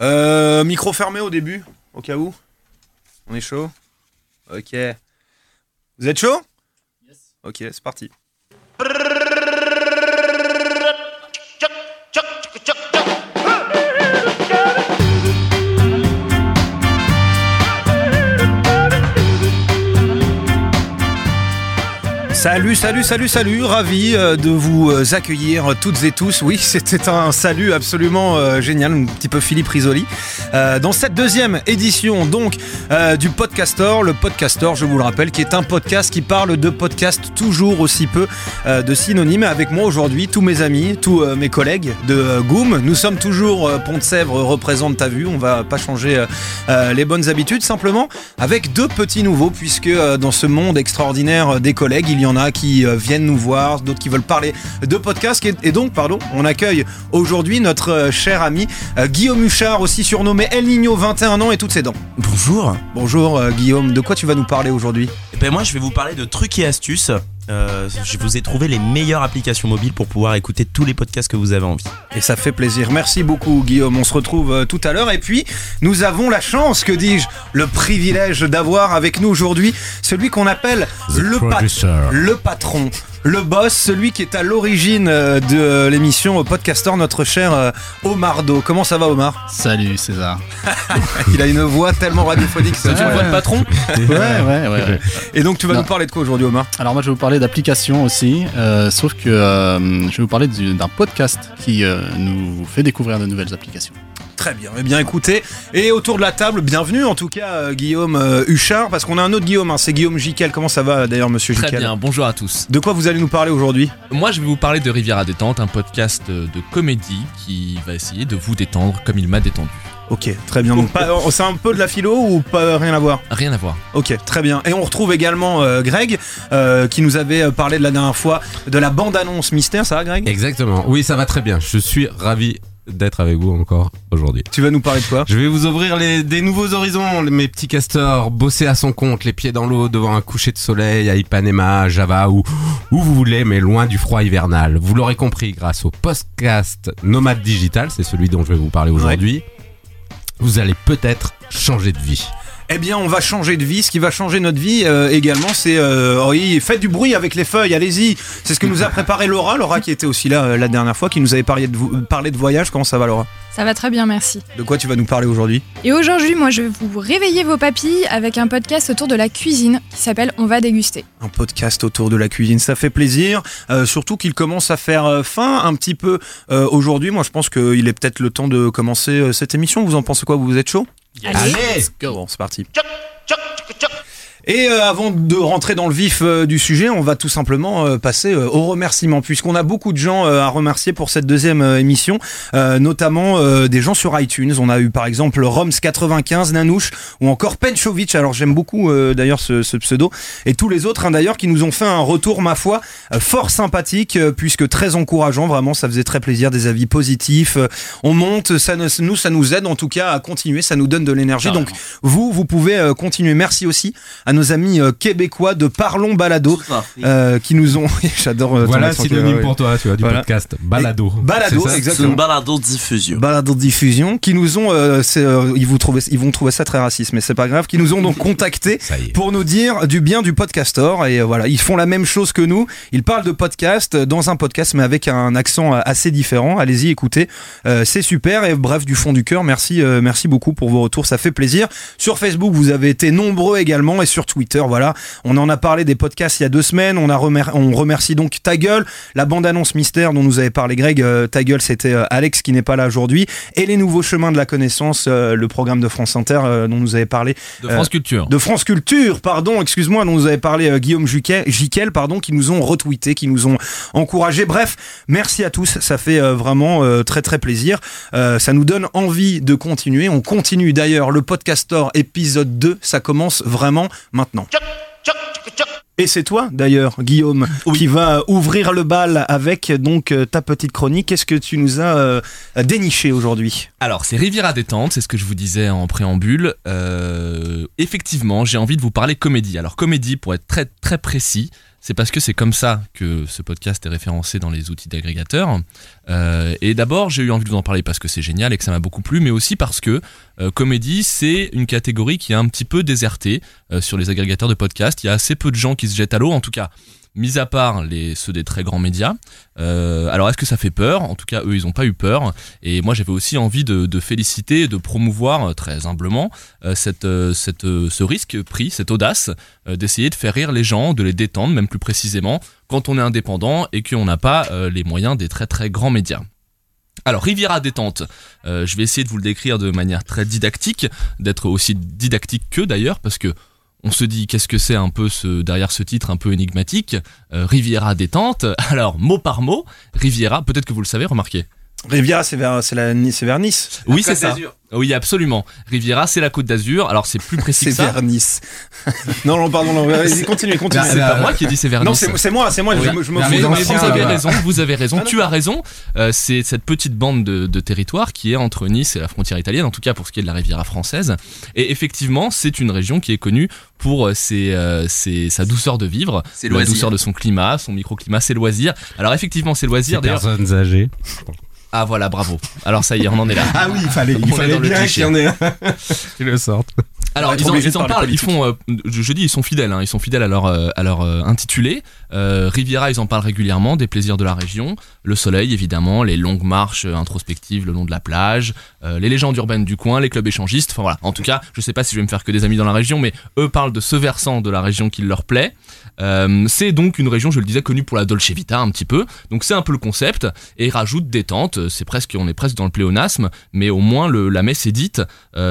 Euh, micro fermé au début, au cas où. On est chaud Ok. Vous êtes chaud? Ok, c'est parti. Salut, salut, salut, salut, ravi euh, de vous euh, accueillir toutes et tous. Oui, c'était un salut absolument euh, génial, un petit peu Philippe Risoli. Dans cette deuxième édition donc du Podcaster, le Podcaster, je vous le rappelle, qui est un podcast qui parle de podcast toujours aussi peu de synonymes. Avec moi aujourd'hui, tous mes amis, tous mes collègues de Goom. Nous sommes toujours Pont de Sèvres représente ta vue. On va pas changer les bonnes habitudes, simplement avec deux petits nouveaux, puisque dans ce monde extraordinaire des collègues, il y en a qui euh, viennent nous voir, d'autres qui veulent parler de podcast. Et, donc, pardon, on accueille aujourd'hui notre euh, cher ami euh, Guillaume Huchard, aussi surnommé El Nino, 21 ans et toutes ses dents. Bonjour. Bonjour Guillaume, de quoi tu vas nous parler aujourd'hui? Eh ben moi je vais vous parler de trucs et astuces. Euh, je vous ai trouvé les meilleures applications mobiles pour pouvoir écouter tous les podcasts que vous avez envie. Et ça fait plaisir. Merci beaucoup Guillaume. On se retrouve euh, tout à l'heure. Et puis, nous avons la chance, que dis-je, le privilège d'avoir avec nous aujourd'hui celui qu'on appelle le, pat- le patron. Le boss, celui qui est à l'origine euh, de euh, l'émission Podcaster, notre cher euh, Omar Do. Comment ça va Omar? Salut César. Il a une voix tellement radiophonique. ça. C'est une voix de patron? Ouais, ouais, ouais. ouais. Et donc tu vas Non. nous parler de quoi aujourd'hui Omar? Alors moi je vais vous parler d'applications aussi, euh, sauf que euh, je vais vous parler du- d'un podcast qui euh, nous fait découvrir de nouvelles applications. Très bien, eh bien écoutez, et autour de la table, bienvenue en tout cas euh, Guillaume euh, Huchard, parce qu'on a un autre Guillaume, hein, c'est Guillaume Jiquel. Comment ça va d'ailleurs monsieur Très Jiquel bien, bonjour à tous. De quoi vous allez nous parler aujourd'hui? Moi je vais vous parler de Riviera Détente, un podcast euh, de comédie qui va essayer de vous détendre comme il m'a détendu. Ok, très bien. Donc, c'est un peu de la philo ou pas rien à voir? Rien à voir. Ok, très bien. Et on retrouve également euh, Greg, euh, qui nous avait parlé de la dernière fois de la bande-annonce mystère, ça va Greg? Exactement. Oui, ça va très bien. Je suis ravi d'être avec vous encore aujourd'hui. Tu vas nous parler de quoi Je vais vous ouvrir les, des nouveaux horizons, mes petits castors, bosser à son compte, les pieds dans l'eau devant un coucher de soleil à Ipanema, Java ou où vous voulez, mais loin du froid hivernal. Vous l'aurez compris grâce au podcast Nomade Digital, c'est celui dont je vais vous parler aujourd'hui. Vous allez peut-être changer de vie. Eh bien, on va changer de vie. Ce qui va changer notre vie euh, également, c'est euh, oui, faites du bruit avec les feuilles. Allez-y. C'est ce que nous a préparé Laura. Laura qui était aussi là euh, la dernière fois, qui nous avait parlé de, vo- parlé de voyage. Comment ça va, Laura? Ça va très bien, merci. De quoi tu vas nous parler aujourd'hui? Et aujourd'hui, moi, je vais vous réveiller vos papilles avec un podcast autour de la cuisine qui s'appelle On va déguster. Un podcast autour de la cuisine, ça fait plaisir. Euh, surtout qu'il commence à faire euh, fin un petit peu euh, aujourd'hui. Moi, je pense qu'il est peut-être le temps de commencer euh, cette émission. Vous en pensez quoi? Vous êtes chaud? Allez. Bon, c'est parti. Et euh, avant de rentrer dans le vif euh, du sujet, on va tout simplement euh, passer aux remerciements, puisqu'on a beaucoup de gens à remercier pour cette deuxième émission, notamment des gens sur iTunes. On a eu par exemple Roms95, Nanouche ou encore Penchovic. Alors j'aime beaucoup d'ailleurs ce, ce pseudo. Et tous les autres hein, d'ailleurs qui nous ont fait un retour, ma foi, fort sympathique, puisque très encourageant. Vraiment, ça faisait très plaisir, des avis positifs. On monte, ça ne- nous, ça nous aide en tout cas à continuer, ça nous donne de l'énergie. Donc vous, vous pouvez continuer. Merci aussi à nos amis euh, québécois de Parlons Balado euh, qui nous ont. J'adore. euh, voilà, synonyme pour toi, tu vois, du Voilà. podcast. Balado. Balado, exactement. balado diffusion. Balado diffusion qui nous ont, euh, euh, ils, vous trouvez, ils vont trouver ça très raciste, mais c'est pas grave, qui nous ont donc contactés pour nous dire du bien du podcastor et euh, voilà, ils font la même chose que nous. Ils parlent de podcast dans un podcast, mais avec un accent assez différent. Allez-y, écoutez, Euh, c'est super et bref du fond du cœur, merci, euh, merci beaucoup pour vos retours, ça fait plaisir. Sur Facebook, vous avez été nombreux également et sur Twitter, voilà, on en a parlé des podcasts il y a deux semaines. On a remer- on remercie donc Ta Gueule, la bande-annonce mystère dont nous avait parlé Greg. euh, Ta Gueule, c'était euh, Alex qui n'est pas là aujourd'hui et les nouveaux chemins de la connaissance, euh, le programme de France Inter euh, dont nous avait parlé De France Culture. de France Culture, pardon, excuse-moi, dont nous avait parlé Guillaume Juquet, Jiquel, pardon, qui nous ont retweeté, qui nous ont encouragé. Bref, merci à tous, ça fait vraiment très très plaisir. Ça nous donne envie de continuer. On continue d'ailleurs le Podcastor épisode 2, ça commence vraiment maintenant. Et c'est toi d'ailleurs, Guillaume, qui va ouvrir le bal avec donc euh, ta petite chronique. Qu'est-ce que tu nous as euh, déniché aujourd'hui? Alors, c'est Riviera Détente, c'est ce que je vous disais en préambule. Euh, effectivement, j'ai envie de vous parler comédie. Alors, comédie, pour être très très précis, c'est parce que c'est comme ça que ce podcast est référencé dans les outils d'agrégateurs. Euh, et d'abord, j'ai eu envie de vous en parler parce que c'est génial et que ça m'a beaucoup plu, mais aussi parce que euh, comédie, c'est une catégorie qui est un petit peu désertée euh, sur les agrégateurs de podcasts. Il y a assez peu de gens qui se jettent à l'eau, en tout cas mis à part les, ceux des très grands médias. Euh, alors est-ce que ça fait peur? En tout cas, eux, ils n'ont pas eu peur. Et moi, j'avais aussi envie de, féliciter, de promouvoir euh, très humblement euh, cette, cette, ce risque pris, cette audace d'essayer de faire rire les gens, de les détendre, même plus précisément, quand on est indépendant et qu'on n'a pas les moyens des très très grands médias. Alors Riviera détente, je vais essayer de vous le décrire de manière très didactique, d'être aussi didactique que d'ailleurs, parce que on se dit qu'est-ce que c'est un peu ce, derrière ce titre un peu énigmatique, euh, Riviera détente. Alors mot par mot, Riviera, peut-être que vous le savez, remarquez. Riviera, c'est vers, c'est la, c'est vers Nice. Oui, c'est ça. Oui, absolument. Riviera, c'est la Côte d'Azur. Alors c'est plus précis C'est que ça. vers Nice. non, non, pardon, non, vas-y, continue, continue. C'est pas moi qui ai dit c'est vers non, Nice. c'est c'est moi, c'est moi, Oui. je, me- je Mais non, Mais vous avez raison, vous avez raison, Ah non. tu as raison. Euh, c'est cette petite bande de, de territoire qui est entre Nice et la frontière italienne, en tout cas pour ce qui est de la Riviera française. Et effectivement, c'est une région qui est connue pour euh, ses, euh, ses- sa douceur de vivre, C'est la loisir. douceur de son climat, son microclimat, ses loisirs. Alors effectivement, ses loisirs. D'ailleurs, personnes âgées. Ah voilà, bravo. Alors ça y est, on en est là. Ah oui, il fallait, il fallait bien qu'il y en ait un. Le sortent. Alors ils en, ils en parlent, ils font, euh, je, je dis ils sont fidèles, hein, ils sont fidèles à leur, euh, à leur euh, intitulé. Euh, Riviera, ils en parlent régulièrement, des plaisirs de la région, le soleil évidemment, les longues marches euh, introspectives le long de la plage, euh, les légendes urbaines du coin, les clubs échangistes, enfin voilà. En tout cas, je sais pas si je vais me faire que des amis dans la région, mais eux parlent de ce versant de la région qui leur plaît. Euh, c'est donc une région, je le disais, connue pour la Dolce Vita un petit peu. Donc c'est un peu le concept et ils rajoutent détente. C'est presque, on est presque dans le pléonasme, mais au moins la messe est dite.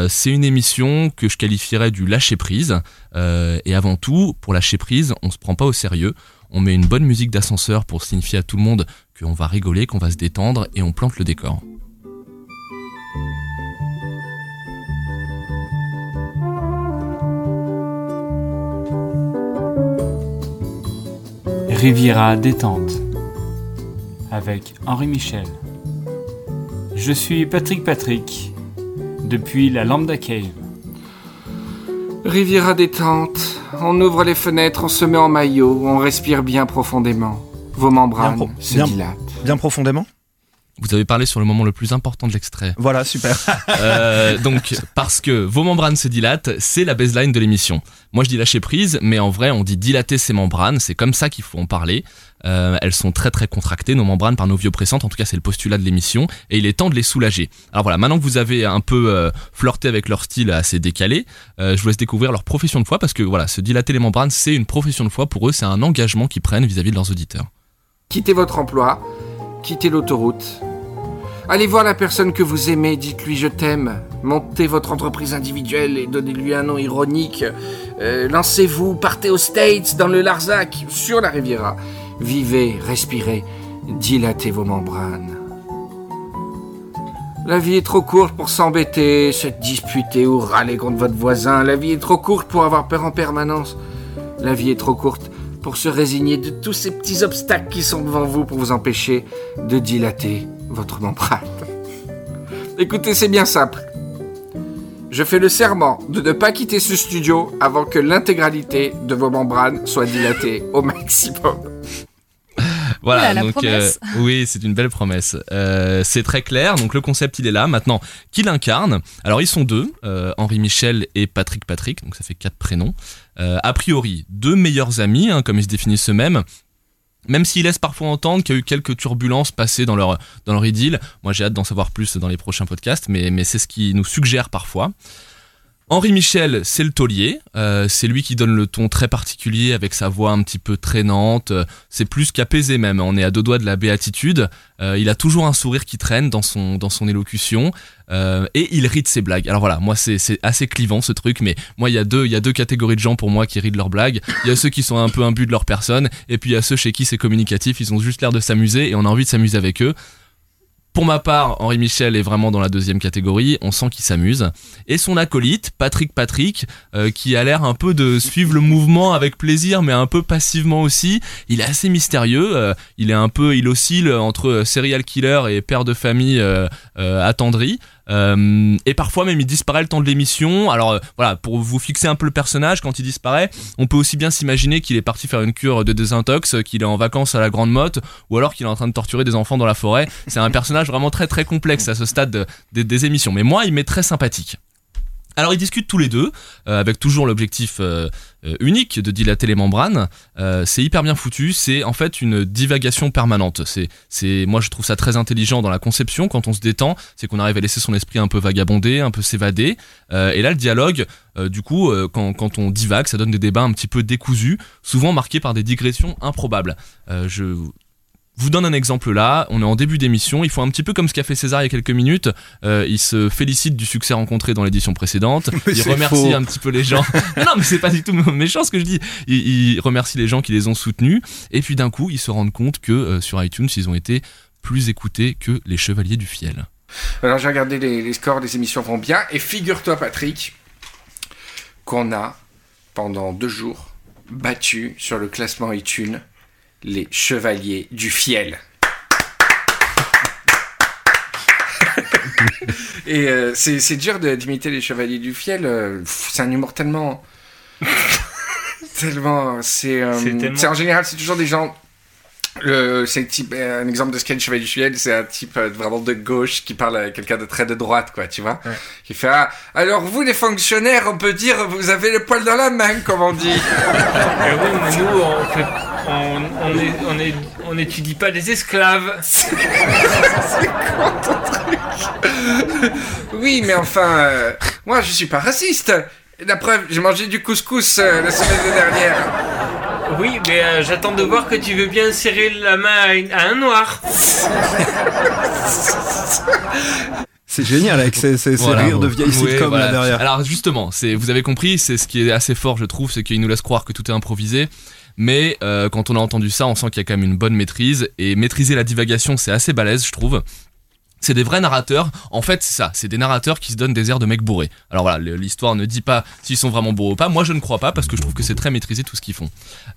C'est une émission que je qualifierais du lâcher prise. Euh, et avant tout, pour lâcher prise, on se prend pas au sérieux. On met une bonne musique d'ascenseur pour signifier à tout le monde qu'on va rigoler, qu'on va se détendre et on plante le décor. Riviera détente avec Henri Michel. Je suis Patrick Patrick depuis la Lambda Cave. Riviera détente, on ouvre les fenêtres, on se met en maillot, on respire bien profondément. Vos membranes Bien pro- se bien- dilatent. Bien profondément. Vous avez parlé sur le moment le plus important de l'extrait. Voilà, super. Euh, donc, parce que vos membranes se dilatent, c'est la baseline de l'émission. Moi, je dis lâcher prise, mais en vrai, on dit dilater ses membranes. C'est comme ça qu'il faut en parler. Euh, elles sont très très contractées, nos membranes, par nos vies oppressantes. En tout cas, c'est le postulat de l'émission. Et il est temps de les soulager. Alors voilà, maintenant que vous avez un peu euh, flirté avec leur style assez décalé, euh, je vous laisse découvrir leur profession de foi, parce que voilà, se dilater les membranes, c'est une profession de foi. Pour eux, c'est un engagement qu'ils prennent vis-à-vis de leurs auditeurs. Quittez votre emploi, quittez l'autoroute. Allez voir la personne que vous aimez, dites-lui je t'aime. Montez votre entreprise individuelle et donnez-lui un nom ironique. Lancez-vous, partez aux States, dans le Larzac, sur la Riviera. Vivez, respirez, dilatez vos membranes. La vie est trop courte pour s'embêter, se disputer ou râler contre votre voisin. La vie est trop courte pour avoir peur en permanence. La vie est trop courte pour se résigner de tous ces petits obstacles qui sont devant vous pour vous empêcher de dilater votre membrane. Écoutez, c'est bien simple. Je fais le serment de ne pas quitter ce studio avant que l'intégralité de vos membranes soit dilatée au maximum. Voilà, Oula, donc euh, oui, c'est une belle promesse. Euh, c'est très clair, donc le concept il est là. Maintenant, qui l'incarne? Alors ils sont deux, euh, Henri Michel et Patrick Patrick, donc ça fait quatre prénoms. A priori, deux meilleurs amis, hein, comme ils se définissent eux-mêmes. Même s'ils laissent parfois entendre qu'il y a eu quelques turbulences passées dans leur, dans leur idylle. Moi j'ai hâte d'en savoir plus dans les prochains podcasts, mais, mais c'est ce qu'ils nous suggèrent parfois. Henri Michel, c'est le taulier. Euh, c'est lui qui donne le ton très particulier avec sa voix un petit peu traînante. C'est plus qu'apaisé même. On est à deux doigts de la béatitude. Euh, il a toujours un sourire qui traîne dans son dans son élocution Euh, et il rit de ses blagues. Alors voilà, moi c'est c'est assez clivant ce truc, mais moi il y a deux il y a deux catégories de gens pour moi qui rient de leurs blagues. Il y a ceux qui sont un peu imbus de leur personne, et puis il y a ceux chez qui c'est communicatif. Ils ont juste l'air de s'amuser et on a envie de s'amuser avec eux. Pour ma part, Henri Michel est vraiment dans la deuxième catégorie, on sent qu'il s'amuse. Et son acolyte, Patrick Patrick, euh, qui a l'air un peu de suivre le mouvement avec plaisir, mais un peu passivement aussi. Il est assez mystérieux, euh, il est un peu, il oscille entre serial killer et père de famille euh, euh, attendri. Euh, et parfois même il disparaît le temps de l'émission. Alors euh, voilà, pour vous fixer un peu le personnage, quand il disparaît, on peut aussi bien s'imaginer qu'il est parti faire une cure de désintox, qu'il est en vacances à la Grande Motte, ou alors qu'il est en train de torturer des enfants dans la forêt. C'est un personnage vraiment très très complexe à ce stade de- des- émissions. Mais moi, il m'est très sympathique. Alors ils discutent tous les deux, euh, avec toujours l'objectif euh, unique de dilater les membranes. Euh, c'est hyper bien foutu, c'est en fait une divagation permanente. C'est, c'est, moi je trouve ça très intelligent dans la conception quand on se détend, c'est qu'on arrive à laisser son esprit un peu vagabonder, un peu s'évader. Euh, et là le dialogue, euh, du coup, euh, quand, quand on divague, ça donne des débats un petit peu décousus, souvent marqués par des digressions improbables. Euh, je vous donne un exemple là, on est en début d'émission, il faut un petit peu comme ce qu'a fait César il y a quelques minutes, euh, il se félicite du succès rencontré dans l'édition précédente, Mais il remercie faux. un petit peu les gens. non, non, mais c'est pas du tout méchant ce que je dis. Il, il remercie les gens qui les ont soutenus, et puis d'un coup, ils se rendent compte que euh, sur iTunes, ils ont été plus écoutés que les Chevaliers du Fiel. Alors j'ai regardé les, les scores, les émissions vont bien. Et figure-toi, Patrick, qu'on a, pendant deux jours, battu sur le classement iTunes les Chevaliers du Fiel. Et euh, c'est dur de- d'imiter les Chevaliers du Fiel. euh, c'est un humour tellement... tellement... C'est euh, tellement- c'est en général, c'est toujours des gens... C'est type, un exemple de sketch Chevalier du Fiel, c'est un type euh, vraiment de gauche qui parle à quelqu'un de très de droite, quoi, tu vois. Qui fait ah, alors vous les fonctionnaires, on peut dire vous avez le poil dans la main, comme on dit. Eh oui, mais nous, on fait- on, on est- on est- on n'étudie pas les esclaves. oui, mais enfin, euh, moi je suis pas raciste. Et La preuve, j'ai mangé du couscous euh, la semaine dernière. Oui, mais euh, j'attends de voir que tu veux bien serrer la main à, une- à un noir. C'est génial avec ces, ces- ces Voilà. rires de vieilles sitcoms voilà. là derrière. Alors justement, c'est, vous avez compris, c'est ce qui est assez fort, je trouve, c'est qu'il nous laisse croire que tout est improvisé. Mais euh, quand on a entendu ça, on sent qu'il y a quand même une bonne maîtrise. Et maîtriser la divagation, c'est assez balèze, je trouve. C'est des vrais narrateurs. En fait, c'est ça. C'est des narrateurs qui se donnent des airs de mecs bourrés. Alors voilà, l'histoire ne dit pas s'ils sont vraiment bourrés ou pas. Moi, je ne crois pas parce que je trouve que c'est très maîtrisé tout ce qu'ils font.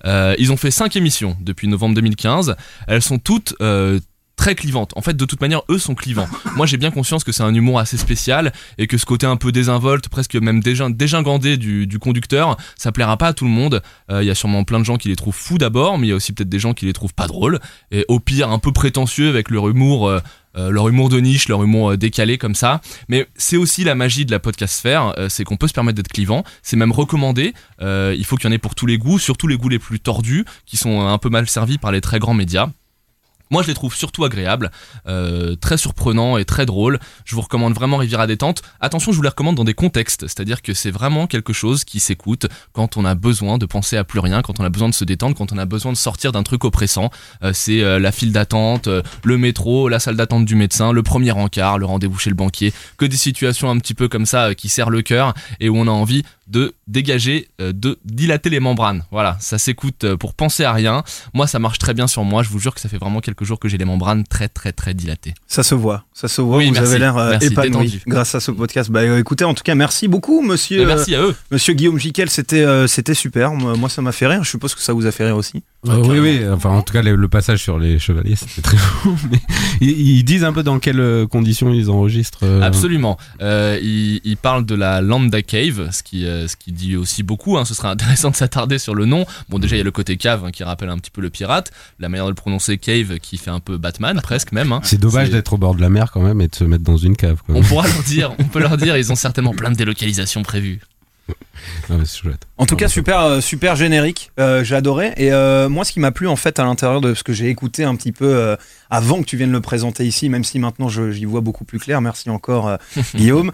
Euh, ils ont fait cinq émissions depuis novembre 2015. Elles sont toutes euh, très clivantes. En fait, de toute manière, eux sont clivants. Moi, j'ai bien conscience que c'est un humour assez spécial et que ce côté un peu désinvolte, presque même dégingandé du, du conducteur, ça plaira pas à tout le monde. Euh, Il y a sûrement plein de gens qui les trouvent fous d'abord, mais il y a aussi peut-être des gens qui les trouvent pas drôles et au pire un peu prétentieux avec leur humour. euh, euh, leur humour de niche, leur humour euh, décalé comme ça. Mais c'est aussi la magie de la podcast sphère, euh, c'est qu'on peut se permettre d'être clivant. C'est même recommandé. Il faut qu'il y en ait pour tous les goûts, surtout les goûts les plus tordus, qui sont un peu mal servis par les très grands médias. Moi, je les trouve surtout agréables, euh, très surprenants et très drôles. Je vous recommande vraiment Riviera détente. Attention, je vous les recommande dans des contextes, c'est-à-dire que c'est vraiment quelque chose qui s'écoute quand on a besoin de penser à plus rien, quand on a besoin de se détendre, quand on a besoin de sortir d'un truc oppressant. Euh, c'est euh, la file d'attente, euh, le métro, la salle d'attente du médecin, le premier encart, le rendez-vous chez le banquier, que des situations un petit peu comme ça qui serrent le cœur et où on a envie de dégager, euh, de dilater les membranes. Voilà, ça s'écoute euh, pour penser à rien. Moi, ça marche très bien sur moi. Je vous jure que ça fait vraiment quelques jours que j'ai les membranes très, très, très dilatées. Ça se voit, ça se voit. Oui, vous merci, avez l'air euh, épanoui grâce à ce podcast. Bah euh, écoutez, en tout cas, merci beaucoup, monsieur. Et merci à eux. euh, Monsieur Guillaume Jiquel, c'était euh, c'était super. Moi, ça m'a fait rire. Je suppose que ça vous a fait rire aussi. Euh, oui, oui, enfin en tout cas le, le passage sur les chevaliers c'était très. Mais ils, ils disent un peu dans quelles conditions ils enregistrent. euh, Absolument. Euh, il, il parle de la Lambda Cave, ce qui, euh, ce qui dit aussi beaucoup. hein. Ce serait intéressant de s'attarder sur le nom. Bon, déjà, il y a le côté cave hein, qui rappelle un petit peu le pirate. La manière de le prononcer cave qui fait un peu Batman, presque même. hein. C'est dommage d'être au bord de la mer quand même et de se mettre dans une cave. On pourra leur dire, on peut leur dire, ils ont certainement plein de délocalisations prévues. Ah, chouette. En tout cas, super, euh, super générique. Euh, j'ai adoré. Et euh, moi, ce qui m'a plu en fait à l'intérieur de ce que j'ai écouté un petit peu euh, avant que tu viennes le présenter ici, même si maintenant j'y vois beaucoup plus clair. Merci encore, Guillaume.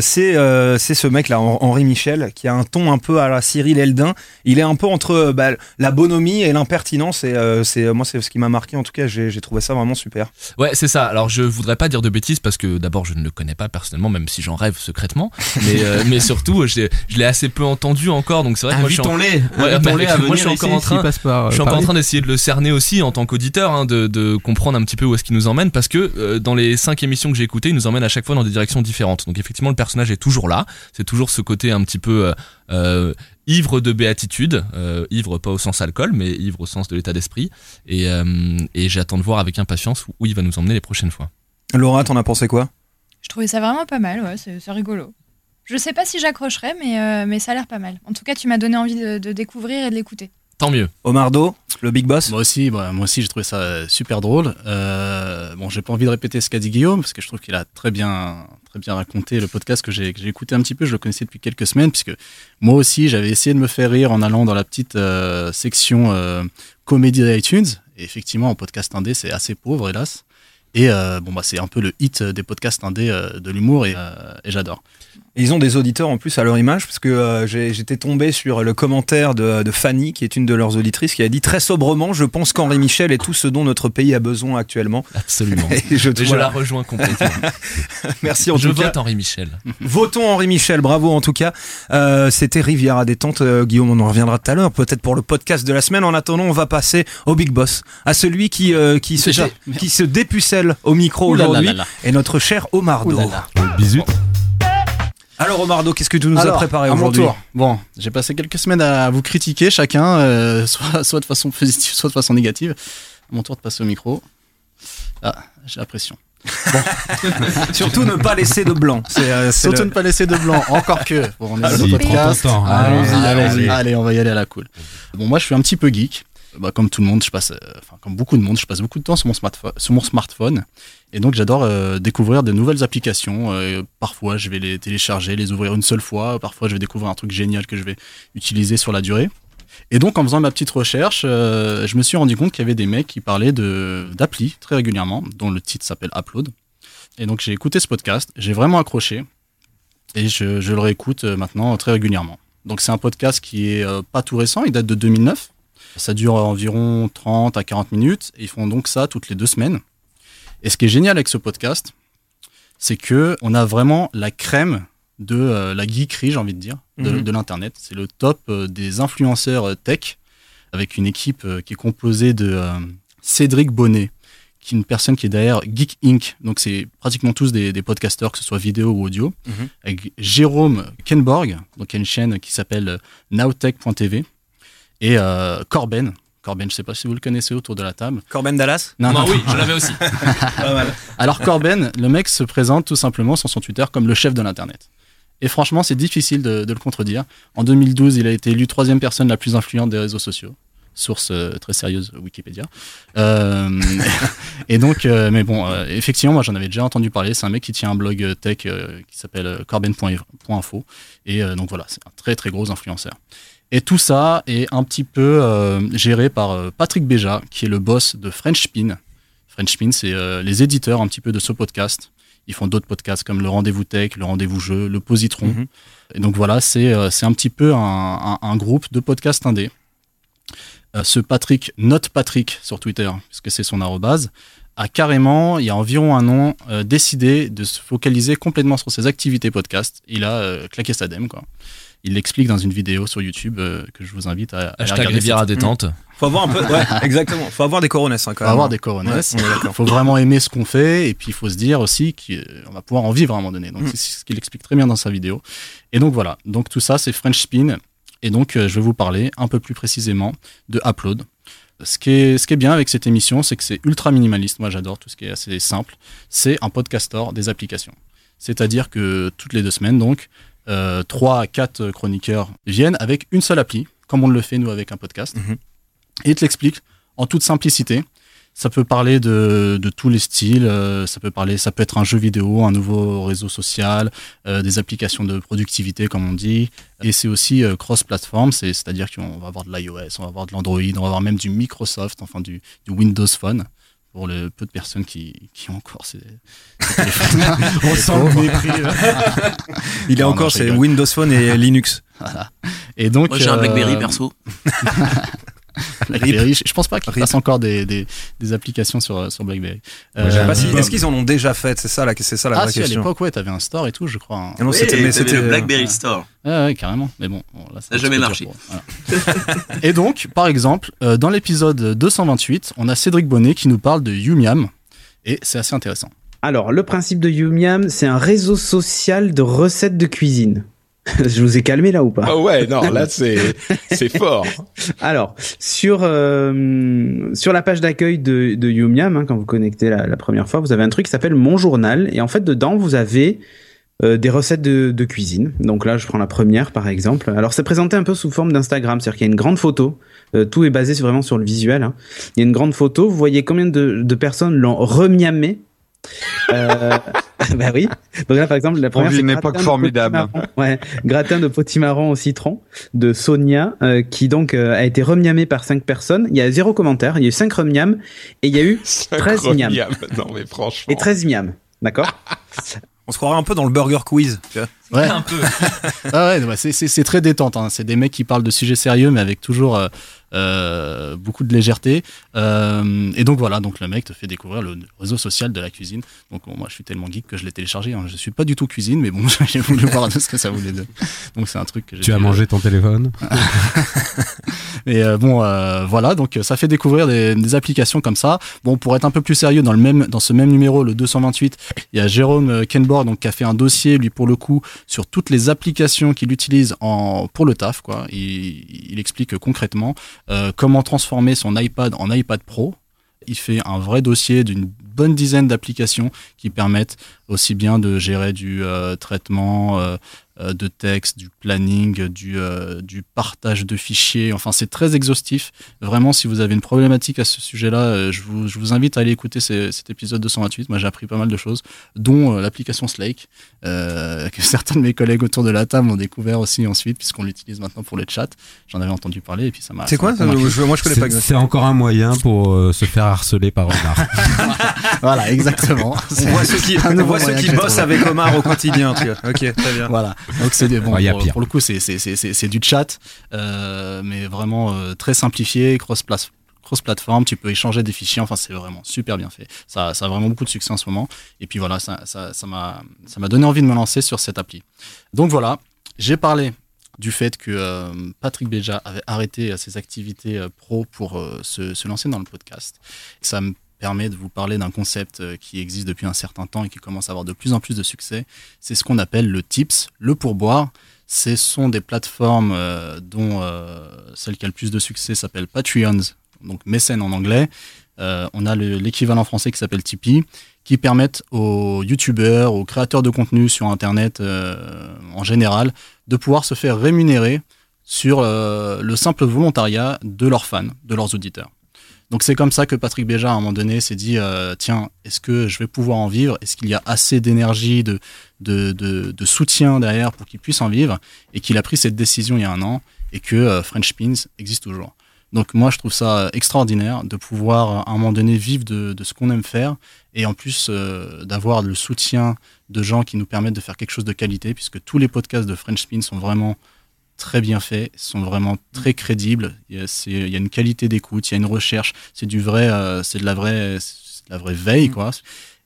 C'est c'est ce mec là, Hen- Henri Michel, qui a un ton un peu à la Cyril Eldin. Il est un peu entre bah, la bonhomie et l'impertinence. Et c'est moi, c'est ce qui m'a marqué. En tout cas, j'ai j'ai trouvé ça vraiment super. Ouais, c'est ça. Alors, je voudrais pas dire de bêtises parce que d'abord, je ne le connais pas personnellement, même si j'en rêve secrètement. Mais, mais surtout, je l'ai- je l'ai assez peu entendu encore. Donc, c'est vrai que moi, je suis en- Invitons-les. Ouais, Invitons-les bah, à moi, venir je suis encore en train- s'ils passent par, Je suis encore en Paris. train d'essayer de le cerner aussi en tant qu'auditeur, hein, de, de comprendre un petit peu où est-ce qu'il nous emmène, parce que euh, dans les cinq émissions que j'ai écoutées, il nous emmène à chaque fois dans des directions différentes. Donc effectivement, le personnage est toujours là. C'est toujours ce côté un petit peu euh, euh, ivre de béatitude, euh, ivre pas au sens alcool, mais ivre au sens de l'état d'esprit. Et, euh, et j'attends de voir avec impatience où il va nous emmener les prochaines fois. Laura, t'en as pensé quoi? Je trouvais ça vraiment pas mal, ouais, c'est c'est rigolo. Je sais pas si j'accrocherai, mais, euh, mais ça a l'air pas mal. En tout cas, tu m'as donné envie de, de découvrir et de l'écouter. Tant mieux. Omardo, le big boss. Moi aussi, bah, moi aussi, j'ai trouvé ça euh, super drôle. Euh, bon, j'ai pas envie de répéter ce qu'a dit Guillaume parce que je trouve qu'il a très bien, très bien raconté le podcast que j'ai écouté un petit peu. Je le connaissais depuis quelques semaines puisque moi aussi, j'avais essayé de me faire rire en allant dans la petite euh, section euh, comédie d'iTunes. Et effectivement, en podcast indé, c'est assez pauvre, hélas. Et euh, bon, bah, c'est un peu le hit des podcasts indés euh, de l'humour et, euh, et j'adore. Ils ont des auditeurs en plus à leur image, parce que euh, j'étais tombé sur le commentaire de, de Fanny, qui est une de leurs auditrices, qui a dit très sobrement Je pense qu'Henri Michel est tout ce dont notre pays a besoin actuellement. Absolument. Et je, Et je voilà. la rejoins complètement. Merci en je tout cas. vote Henri Michel. Votons Henri Michel, bravo en tout cas. Euh, C'était Riviera détente, euh, Guillaume, on en reviendra tout à l'heure, peut-être pour le podcast de la semaine. En attendant, on va passer au Big Boss, à celui qui, euh, qui, se, qui se dépucelle au micro aujourd'hui, et notre cher là là. Bisous. Alors Omardo, qu'est-ce que tu nous as préparé à mon aujourd'hui tour. Bon, j'ai passé quelques semaines à vous critiquer chacun, euh, soit, soit de façon positive, soit de façon négative. À mon tour de passer au micro. Ah, j'ai la pression. Surtout ne pas laisser de blanc. C'est euh, c'est Surtout le- ne pas laisser de blanc, encore que. Bon, on est le podcast. Allons-y, Allez, allons-y. allez. Allez, on va y aller à la cool. Bon, moi, je suis un petit peu geek. Bah, comme tout le monde, je passe, euh, enfin, comme beaucoup de monde, je passe beaucoup de temps sur mon, smartphone. Et donc, j'adore euh, découvrir de nouvelles applications. Euh, parfois, je vais les télécharger, les ouvrir une seule fois. Parfois, je vais découvrir un truc génial que je vais utiliser sur la durée. Et donc, en faisant ma petite recherche, je me suis rendu compte qu'il y avait des mecs qui parlaient de d'applis très régulièrement, dont le titre s'appelle Upload. Et donc, j'ai écouté ce podcast, j'ai vraiment accroché, et je, je le réécoute maintenant très régulièrement. Donc, c'est un podcast qui est pas tout récent, il date de 2009. Ça dure environ 30 à 40 minutes, et ils font donc ça toutes les deux semaines. Et ce qui est génial avec ce podcast, c'est que on a vraiment la crème de euh, la geekerie, j'ai envie de dire, de, Mhm. de l'internet. C'est le top euh, des influenceurs euh, tech, avec une équipe euh, qui est composée de Cédric Bonnet, qui est une personne qui est derrière Geek Inc. Donc c'est pratiquement tous des, des podcasteurs, que ce soit vidéo ou audio. Mhm. Avec Jérôme Kenborg, donc il y a une chaîne qui s'appelle nowtech.tv. Et euh, Corben. Corben, je sais pas si vous le connaissez autour de la table. Corben Dallas Non, Non, non. oui, je l'avais aussi. Pas mal. Alors Corben, le mec se présente tout simplement sur son Twitter comme le chef de l'Internet. Et franchement, c'est difficile de, de le contredire. En 2012, il a été élu troisième personne la plus influente des réseaux sociaux. Source euh, très sérieuse, Wikipédia. Euh, et donc, euh, mais bon, euh, effectivement, moi j'en avais déjà entendu parler. C'est un mec qui tient un blog tech euh, qui s'appelle corben.info. Et euh, donc voilà, c'est un très très gros influenceur. Et tout ça est un petit peu euh, géré par euh, Patrick Béja, qui est le boss de French Spin. French Spin, c'est euh, les éditeurs un petit peu de ce podcast. Ils font d'autres podcasts comme le Rendez-vous Tech, le Rendez-vous Jeu, le Positron. Mhm. Et donc voilà, c'est c'est un petit peu un, un- un groupe de podcasts indés. Euh, ce Patrick, Note Patrick sur Twitter, puisque c'est son arrobase, a carrément, il y a environ un an, euh, décidé de se focaliser complètement sur ses activités podcast. Il a euh, claqué sa dème, quoi. Il l'explique dans une vidéo sur YouTube euh, que je vous invite à, à Hashtag regarder. Riviera détente. Faut avoir un peu. Ouais, exactement. Faut avoir des coronesses hein, quand Il faut même. avoir des coronesses. Ouais, faut vraiment aimer ce qu'on fait et puis il faut se dire aussi qu'on va pouvoir en vivre à un moment donné. Donc Mm. c'est ce qu'il explique très bien dans sa vidéo. Et donc voilà, donc tout ça c'est French Spin et donc euh, je vais vous parler un peu plus précisément de Upload. Ce qui est, ce qui est bien avec cette émission, c'est que c'est ultra minimaliste. Moi j'adore tout ce qui est assez simple. C'est un podcaster des applications. C'est-à-dire que toutes les deux semaines, donc, euh, trois à quatre chroniqueurs viennent avec une seule appli, comme on le fait nous avec un podcast, Mhm. et ils te l'expliquent en toute simplicité. Ça peut parler de, de tous les styles, euh, ça peut parler, ça peut être un jeu vidéo, un nouveau réseau social, euh, des applications de productivité comme on dit, et c'est aussi euh, cross-platform, c'est- c'est-à-dire qu'on va avoir de l'iOS, on va avoir de l'Android, on va avoir même du Microsoft, enfin du, du Windows Phone pour le peu de personnes qui, qui ont encore ces, ces téléphones. On sent le mépris. là. Il est Non, non, encore, c'est. Windows Phone et Linux. Et donc, Moi j'ai un euh, Blackberry perso. BlackBerry, je je pense pas qu'ils fassent encore des, des, des applications sur, sur BlackBerry. Euh, si- Bob. Est-ce qu'ils en ont déjà fait? C'est ça la, c'est ça la ah vraie si, à question. l'époque, ouais, t'avais un store et tout, je crois. hein. Ah non, Oui, c'était, mais t'avais c'était le euh, Blackberry Store. Ouais, ouais, carrément. Mais bon, bon, là, Ça a un jamais marché. dur pour- voilà. et donc, par exemple, euh, dans l'épisode 228, on a Cédric Bonnet qui nous parle de Yumiam. Et c'est assez intéressant. Alors, le principe de Yumiam, c'est un réseau social de recettes de cuisine. Je vous ai calmé là ou pas? Ah ouais, non, là c'est c'est fort. Alors, sur euh, sur la page d'accueil de, de Youmiam, hein, quand vous connectez la, la première fois, vous avez un truc qui s'appelle Mon Journal. Et en fait, dedans, vous avez euh, des recettes de, de cuisine. Donc là, je prends la première, par exemple. Alors, c'est présenté un peu sous forme d'Instagram. C'est-à-dire qu'il y a une grande photo. Euh, tout est basé vraiment sur le visuel. hein. Il y a une grande photo. Vous voyez combien de, de personnes l'ont remiamé? Euh, bah oui. Donc là, par exemple, la première, vit c'est une gratin époque de formidable. Ouais, gratin de potimarron au citron de Sonia, euh, qui donc euh, a été remiamé par cinq personnes. Il y a zéro commentaire. Il y a eu cinq remiams et il y a eu 13 miams. Non mais franchement. Et 13 miams. D'accord? On se croirait un peu dans le burger quiz. tu vois. Ouais. Un peu. Ah ouais, ouais, c'est- c'est c'est très détente. Hein. C'est des mecs qui parlent de sujets sérieux, mais avec toujours euh, euh, beaucoup de légèreté. Euh, et donc voilà, donc le mec te fait découvrir le réseau social de la cuisine. Donc bon, moi, je suis tellement geek que je l'ai téléchargé. Hein. Je suis pas du tout cuisine, mais bon, j'ai voulu voir ce que ça voulait dire. Donc c'est un truc que j'ai. Tu as mangé ton téléphone? Et euh, bon, euh, voilà, donc euh, ça fait découvrir des, des applications comme ça. Bon, pour être un peu plus sérieux, dans le même, dans ce même numéro, le 228, il y a Jérôme euh, Kenborg, donc qui a fait un dossier, lui pour le coup, sur toutes les applications qu'il utilise en pour le taf, quoi. Il, il explique concrètement euh, comment transformer son iPad en iPad Pro. Il fait un vrai dossier d'une bonne dizaine d'applications qui permettent aussi bien de gérer du euh, traitement euh, de texte, du planning, du, euh, du partage de fichiers. Enfin, c'est très exhaustif. Vraiment, si vous avez une problématique à ce sujet-là, euh, je, vous, je vous invite à aller écouter ces- cet épisode 228. Moi, j'ai appris pas mal de choses, dont euh, l'application Slake, euh, que certains de mes collègues autour de la table ont découvert aussi ensuite, puisqu'on l'utilise maintenant pour les chats. J'en avais entendu parler et puis ça m'a. C'est quoi ça Moi, je connais pas C'est encore un moyen pour euh, se faire harceler par Omar. Voilà, exactement. On voit ceux qui, on voit ceux qui bossent avec Omar au quotidien. Tu vois. Ok, très bien. Voilà. Donc c'est bon, Ouais, y a pour, le coup c'est du chat, euh, mais vraiment euh, très simplifié, cross place cross plateforme, tu peux échanger des fichiers, enfin c'est vraiment super bien fait. Ça, ça a vraiment beaucoup de succès en ce moment. Et puis voilà, ça ça ça m'a ça donné envie de me lancer sur cette appli. Donc voilà, j'ai parlé du fait que euh, Patrick Béja avait arrêté ses activités pro pour se, se lancer dans le podcast. Ça me permet de vous parler d'un concept euh, qui existe depuis un certain temps et qui commence à avoir de plus en plus de succès. C'est ce qu'on appelle le tips, le pourboire. Ce sont des plateformes euh, dont euh, celle qui a le plus de succès s'appelle Patreons, donc mécène en anglais. On a le- l'équivalent français qui s'appelle Tipeee, qui permettent aux youtubeurs, aux créateurs de contenu sur Internet en général, de pouvoir se faire rémunérer sur le simple volontariat de leurs fans, de leurs auditeurs. Donc c'est comme ça que Patrick Béja à un moment donné s'est dit euh, tiens est-ce que je vais pouvoir en vivre? Est-ce qu'il y a assez d'énergie, de, de, de, soutien derrière pour qu'il puisse en vivre? Et qu'il a pris cette décision il y a un an et que euh, French Pins existe toujours. Donc moi je trouve ça extraordinaire de pouvoir à un moment donné vivre de, de ce qu'on aime faire et en plus euh, d'avoir le soutien de gens qui nous permettent de faire quelque chose de qualité puisque tous les podcasts de French Spin sont vraiment très bien faits, sont vraiment très crédibles. Il y a, c'est- il y a une qualité d'écoute, il y a une recherche, c'est du vrai, euh, c'est de la vraie, de la vraie veille quoi.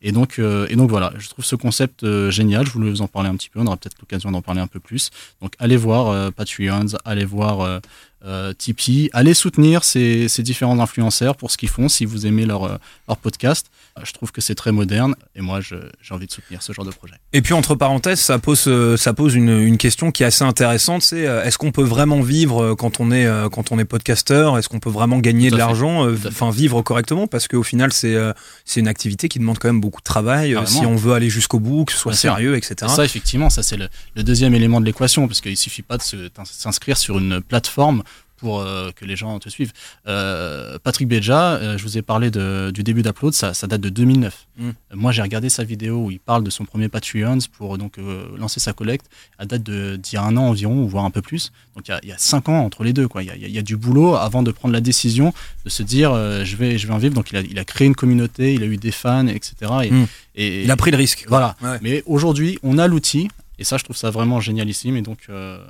Et donc, euh, et donc voilà, je trouve ce concept euh, génial. Je voulais vous en parler un petit peu. On aura peut-être l'occasion d'en parler un peu plus. Donc, allez voir Patreons, allez voir euh, Tipeee, allez soutenir ces, ces différents influenceurs pour ce qu'ils font. Si vous aimez leur, euh, leur podcast, Euh, je trouve que c'est très moderne. Et moi, j'ai envie de soutenir ce genre de projet. Et puis entre parenthèses, ça pose, ça pose une, une question qui est assez intéressante. C'est est-ce qu'on peut vraiment vivre quand on est quand on est podcasteur? Est-ce qu'on peut vraiment gagner de l'argent. Enfin vivre correctement? Parce qu'au final c'est c'est une activité qui demande quand même beaucoup de travail. si on veut aller jusqu'au bout, que ce soit Bien sûr. sérieux, etc. Et ça, effectivement, ça c'est le, le deuxième élément de l'équation, parce qu'il suffit pas de s'inscrire sur une plateforme pour euh, que les gens te suivent. Euh, Patrick Beja, euh, je vous ai parlé de- du début d'Upload, ça, ça date de 2009. Mm. Euh, Moi, j'ai regardé sa vidéo où il parle de son premier Patreon pour donc lancer sa collecte. À date d'il y a un an environ, voire un peu plus. Donc il y a, il y a cinq ans entre les deux. Il, y a, y y du boulot avant de prendre la décision de se dire je vais je vais en vivre. Donc il a, il a créé une communauté, il a eu des fans, etc. Et, Mm. et- Il a pris le risque. voilà. Ouais. Mais aujourd'hui, on a l'outil, et ça, je trouve ça vraiment génialissime. Et donc, euh,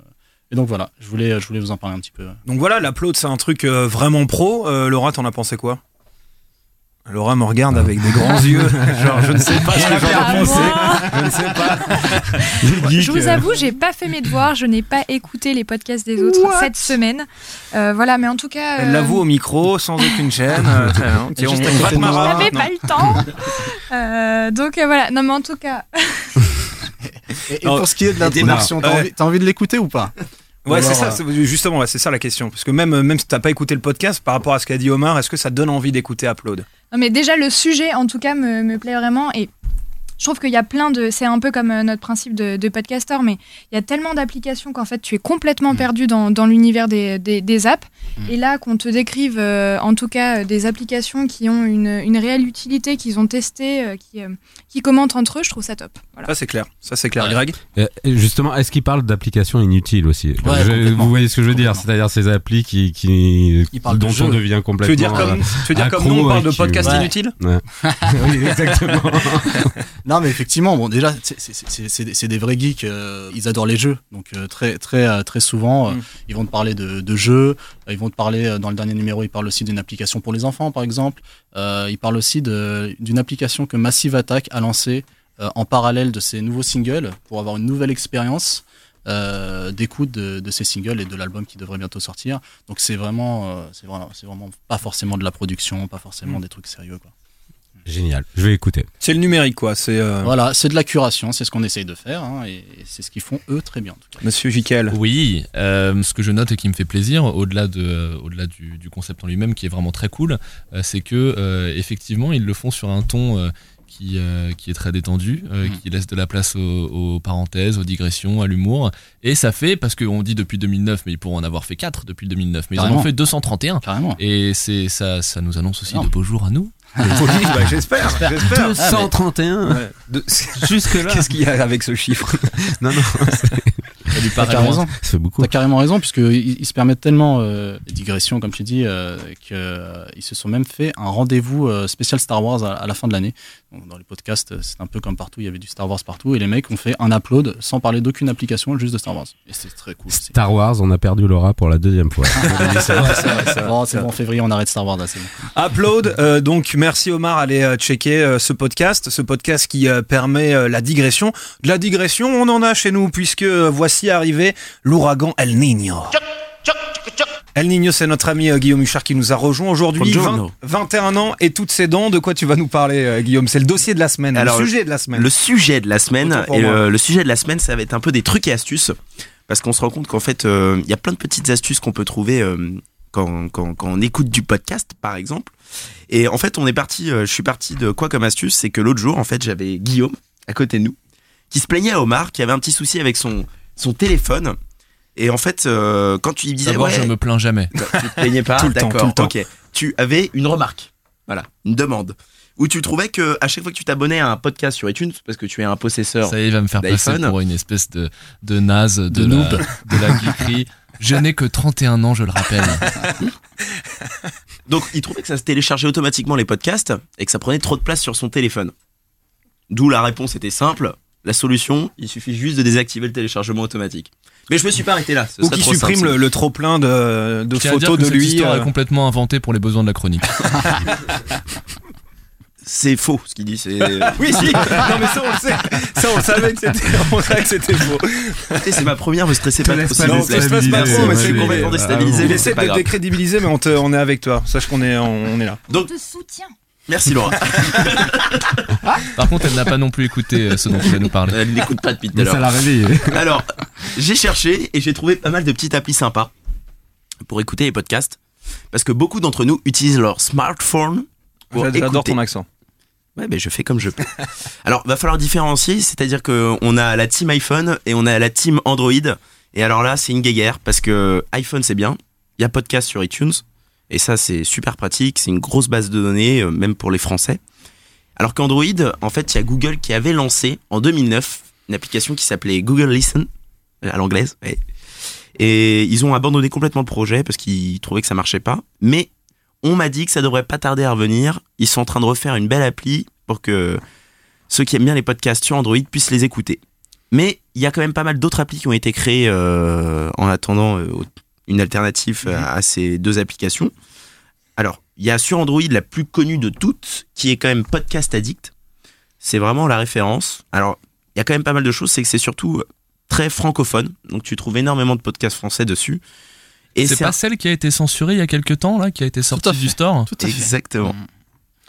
et donc voilà, je voulais, je voulais vous en parler un petit peu. Donc voilà, l'upload c'est un truc euh, vraiment pro. Euh, Laura, t'en as pensé quoi? Laura me regarde avec des grands yeux, genre je ne sais pas ce que j'en ai pensé. Je ne sais pas. Je vous avoue, j'ai pas fait mes devoirs, je n'ai pas écouté les podcasts des autres cette semaine. Euh, voilà, mais en tout cas. Elle euh, l'avoue au micro, sans aucune chaîne. euh, on- maintenant. pas le temps. Euh, donc euh, voilà, non mais en tout cas, Et, et Non, pour ce qui est de l'introduction, t'as envie, de l'écouter ou pas Ouais, Ou c'est ça, euh, c'est- justement, ouais, c'est ça la question. Parce que même, même si t'as pas écouté le podcast, par rapport à ce qu'a dit Omar, est-ce que ça te donne envie d'écouter Upload? Non, mais déjà, le sujet, en tout cas, me, me plaît vraiment. Et je trouve qu'il y a plein de. C'est un peu comme euh, notre principe de, de podcaster, mais il y a tellement d'applications qu'en fait, tu es complètement perdu dans, dans l'univers des, des, des apps. Et là, qu'on te décrive, euh, en tout cas, euh, des applications qui ont une, une réelle utilité, qu'ils ont testé, euh, qui, euh, qui commentent entre eux, je trouve ça top. Voilà. Ça, c'est clair. Ça, c'est clair. Greg? Justement, est-ce qu'il parle d'applications inutiles aussi? Je-. Vous voyez ce que je veux dire. C'est-à-dire ces applis qui, qui Il parle de dont on devient Tu complètement. veux dire comme, tu veux dire comme accro nous, on parle de podcast Ouais. inutile oui, exactement. Non, mais effectivement, bon, déjà, c'est- des- vrais geeks. euh, ils adorent les jeux, donc euh, très très euh, très souvent, euh, Mm. ils vont te parler de, de jeux. Ils vont te parler dans le dernier numéro, ils parlent aussi d'une application pour les enfants, par exemple. Ils parlent aussi d'une application que Massive Attack a lancée en parallèle de ses nouveaux singles pour avoir une nouvelle expérience. euh, d'écoute de, de ces singles et de l'album qui devrait bientôt sortir donc c'est vraiment euh, c'est vraiment c'est vraiment pas forcément de la production pas forcément des trucs sérieux quoi Génial. Je vais écouter. C'est le numérique, quoi. C'est euh, Voilà, c'est de la curation, c'est ce qu'on essaye de faire, hein, et c'est ce qu'ils font eux très bien. en tout cas. Monsieur Jikel. Oui, euh, ce que je note et qui me fait plaisir, au-delà de, euh, au-delà du, du concept en lui-même, qui est vraiment très cool, euh, c'est que euh, effectivement ils le font sur un ton euh, qui, euh, qui est très détendu, euh, Mhm. qui laisse de la place aux, aux parenthèses, aux digressions, à l'humour, et ça fait parce qu'on dit depuis 2009, mais ils pourront en avoir fait 4 depuis 2009, mais ils en ont fait 231. Carrément. Et c'est ça, ça nous annonce aussi Non. de beaux jours à nous. Oui, bah, j'espère, j'espère. 231 Ouais. De- Jusque là. Qu'est-ce qu'il y a avec ce chiffre? Non, non, T'as carrément raison. ça fait beaucoup. T'as carrément raison, puisqu'ils ils se permettent tellement euh, des digressions, comme tu dis, euh, qu'ils se sont même fait un rendez-vous euh, spécial Star Wars à, à la fin de l'année. Dans les podcasts, euh, c'est un peu comme partout, il y avait du Star Wars partout, et les mecs ont fait un upload sans parler d'aucune application, juste de Star Wars. Et c'est très cool. aussi. Star Wars, on a perdu Laura pour la deuxième fois. c'est c'est c'est. Bon, c'est bon, en février, on arrête Star Wars, là, c'est bon. Upload, euh, donc merci Omar, allez euh, checker euh, ce podcast, ce podcast qui euh, permet euh, la digression. De la digression, on en a chez nous, puisque euh, arrivé l'ouragan El Niño. El Niño, c'est notre ami euh, Guillaume Huchard qui nous a rejoint aujourd'hui. Buongiorno. 20 21 ans et toutes ses dents. De quoi tu vas nous parler, euh, Guillaume? C'est le dossier de la semaine, Alors, le sujet de la semaine. Le sujet de la semaine, et moi. le, le sujet de la semaine, ça va être un peu des trucs et astuces. Parce qu'on se rend compte qu'en fait, euh, il y a plein de petites astuces qu'on peut trouver euh, quand, quand, quand on écoute du podcast, par exemple. Et en fait, on est parti, euh, je suis parti de quoi comme astuce? C'est que l'autre jour, en fait, j'avais Guillaume à côté de nous qui se plaignait à Omar, qui avait un petit souci avec son, son téléphone. Et en fait, euh, quand tu lui disais, D'abord, ouais, je me plains jamais. bah, tu te plaignais pas, Tout le temps, d'accord, tout le temps. ok. Tu avais une remarque, voilà, une demande, où tu trouvais que à chaque fois que tu t'abonnais à un podcast sur iTunes, parce que tu es un possesseur, Ça y est, il va me faire passer pour une espèce de, de naze de, De la, noob. de la geekerie. Je n'ai que 31 ans, je le rappelle. donc il trouvait que ça se téléchargeait automatiquement les podcasts et que ça prenait trop de place sur son téléphone. D'où la réponse était simple. La solution, il suffit juste de désactiver le téléchargement automatique. Mais je me suis pas arrêté là. ce Ou qui trop supprime simple. le, le trop plein de, de Je tiens à dire photos que de cette lui. histoire euh, est complètement inventée pour les besoins de la chronique. C'est faux ce qu'il dit. C'est Oui, si. non mais ça on le sait. Ça on le savait que c'était, on savait que c'était faux. Et c'est ma première, vous stressez pas trop, pas Non, on pas trop, mais c'est complètement déstabilisé. Essaie pas de décrédibiliser, mais on, te- on est avec toi. Sache qu'on est, on, on est là. Donc- On te soutient. Merci Laura. Par contre, elle n'a pas non plus écouté euh, ce dont tu vas nous parler. Elle n'écoute pas depuis tout à Mais l'heure. ça l'a réveillé. Alors, j'ai cherché et j'ai trouvé pas mal de petites applis sympas pour écouter les podcasts. Parce que beaucoup d'entre nous utilisent leur smartphone pour J'adore ton accent. Ouais, ben je fais comme je peux. Alors, va falloir différencier, c'est-à-dire que on a la team iPhone et on a la team Android. Et alors là, c'est une guéguerre parce que iPhone c'est bien, il y a podcast sur iTunes et ça c'est super pratique, c'est une grosse base de données euh, même pour les Français. Alors qu'Android, en fait, il y a Google qui avait lancé en 2009 une application qui s'appelait Google Listen euh, à l'anglaise. Et ils ont abandonné complètement le projet parce qu'ils trouvaient que ça marchait pas. Mais on m'a dit que ça devrait pas tarder à revenir. Ils sont en train de refaire une belle appli pour que ceux qui aiment bien les podcasts sur Android puissent les écouter. Mais il y a quand même pas mal d'autres applis qui ont été créées euh, en attendant une alternative à, à ces deux applications. Alors, il y a sur Android la plus connue de toutes, qui est quand même Podcast Addict. C'est vraiment la référence. Alors, il y a quand même pas mal de choses, c'est que c'est surtout très francophone. Donc, tu trouves énormément de podcasts français dessus. Et C'est pas un- celle qui a été censurée il y a quelques temps, là, qui a été sortie à fait. du store? Tout à fait. Exactement.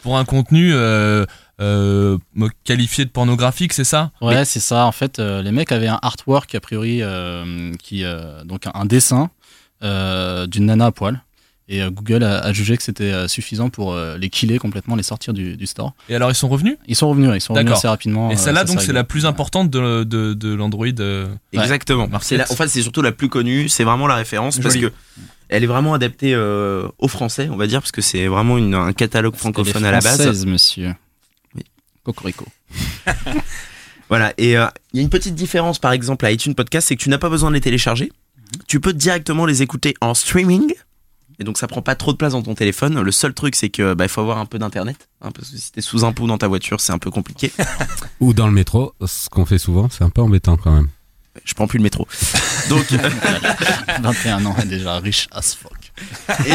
pour un contenu euh, euh, me qualifié de pornographique, c'est ça? Ouais, c'est ça. En fait, euh, les mecs avaient un artwork a priori euh, qui euh, donc un, un dessin euh, d'une nana à poil. Et euh, Google a, a jugé que c'était euh, suffisant pour euh, les killer complètement, les sortir du, du store. Et alors ils sont revenus? Ils sont revenus, ils sont revenus assez rapidement. Et euh, celle-là, donc, c'est la plus importante de, de, l'Android. euh, Exactement. La- en fait, c'est surtout la plus connue. C'est vraiment la référence parce que elle est vraiment adaptée euh, aux Français, on va dire, parce que c'est vraiment une- un catalogue francophone à la base. française, monsieur. Oui. Cocorico. Voilà. Et euh, il y a une petite différence, par exemple, à iTunes Podcast, c'est que tu n'as pas besoin de les télécharger. Tu peux directement les écouter en streaming. Et donc ça prend pas trop de place dans ton téléphone. Le seul truc, c'est que bah, faut avoir un peu d'internet, hein, parce que si t'es sous un pot dans ta voiture, c'est un peu compliqué. Ou dans le métro, ce qu'on fait souvent, c'est un peu embêtant quand même. Je prends plus le métro. Donc euh, 21 ans et déjà riche as fuck.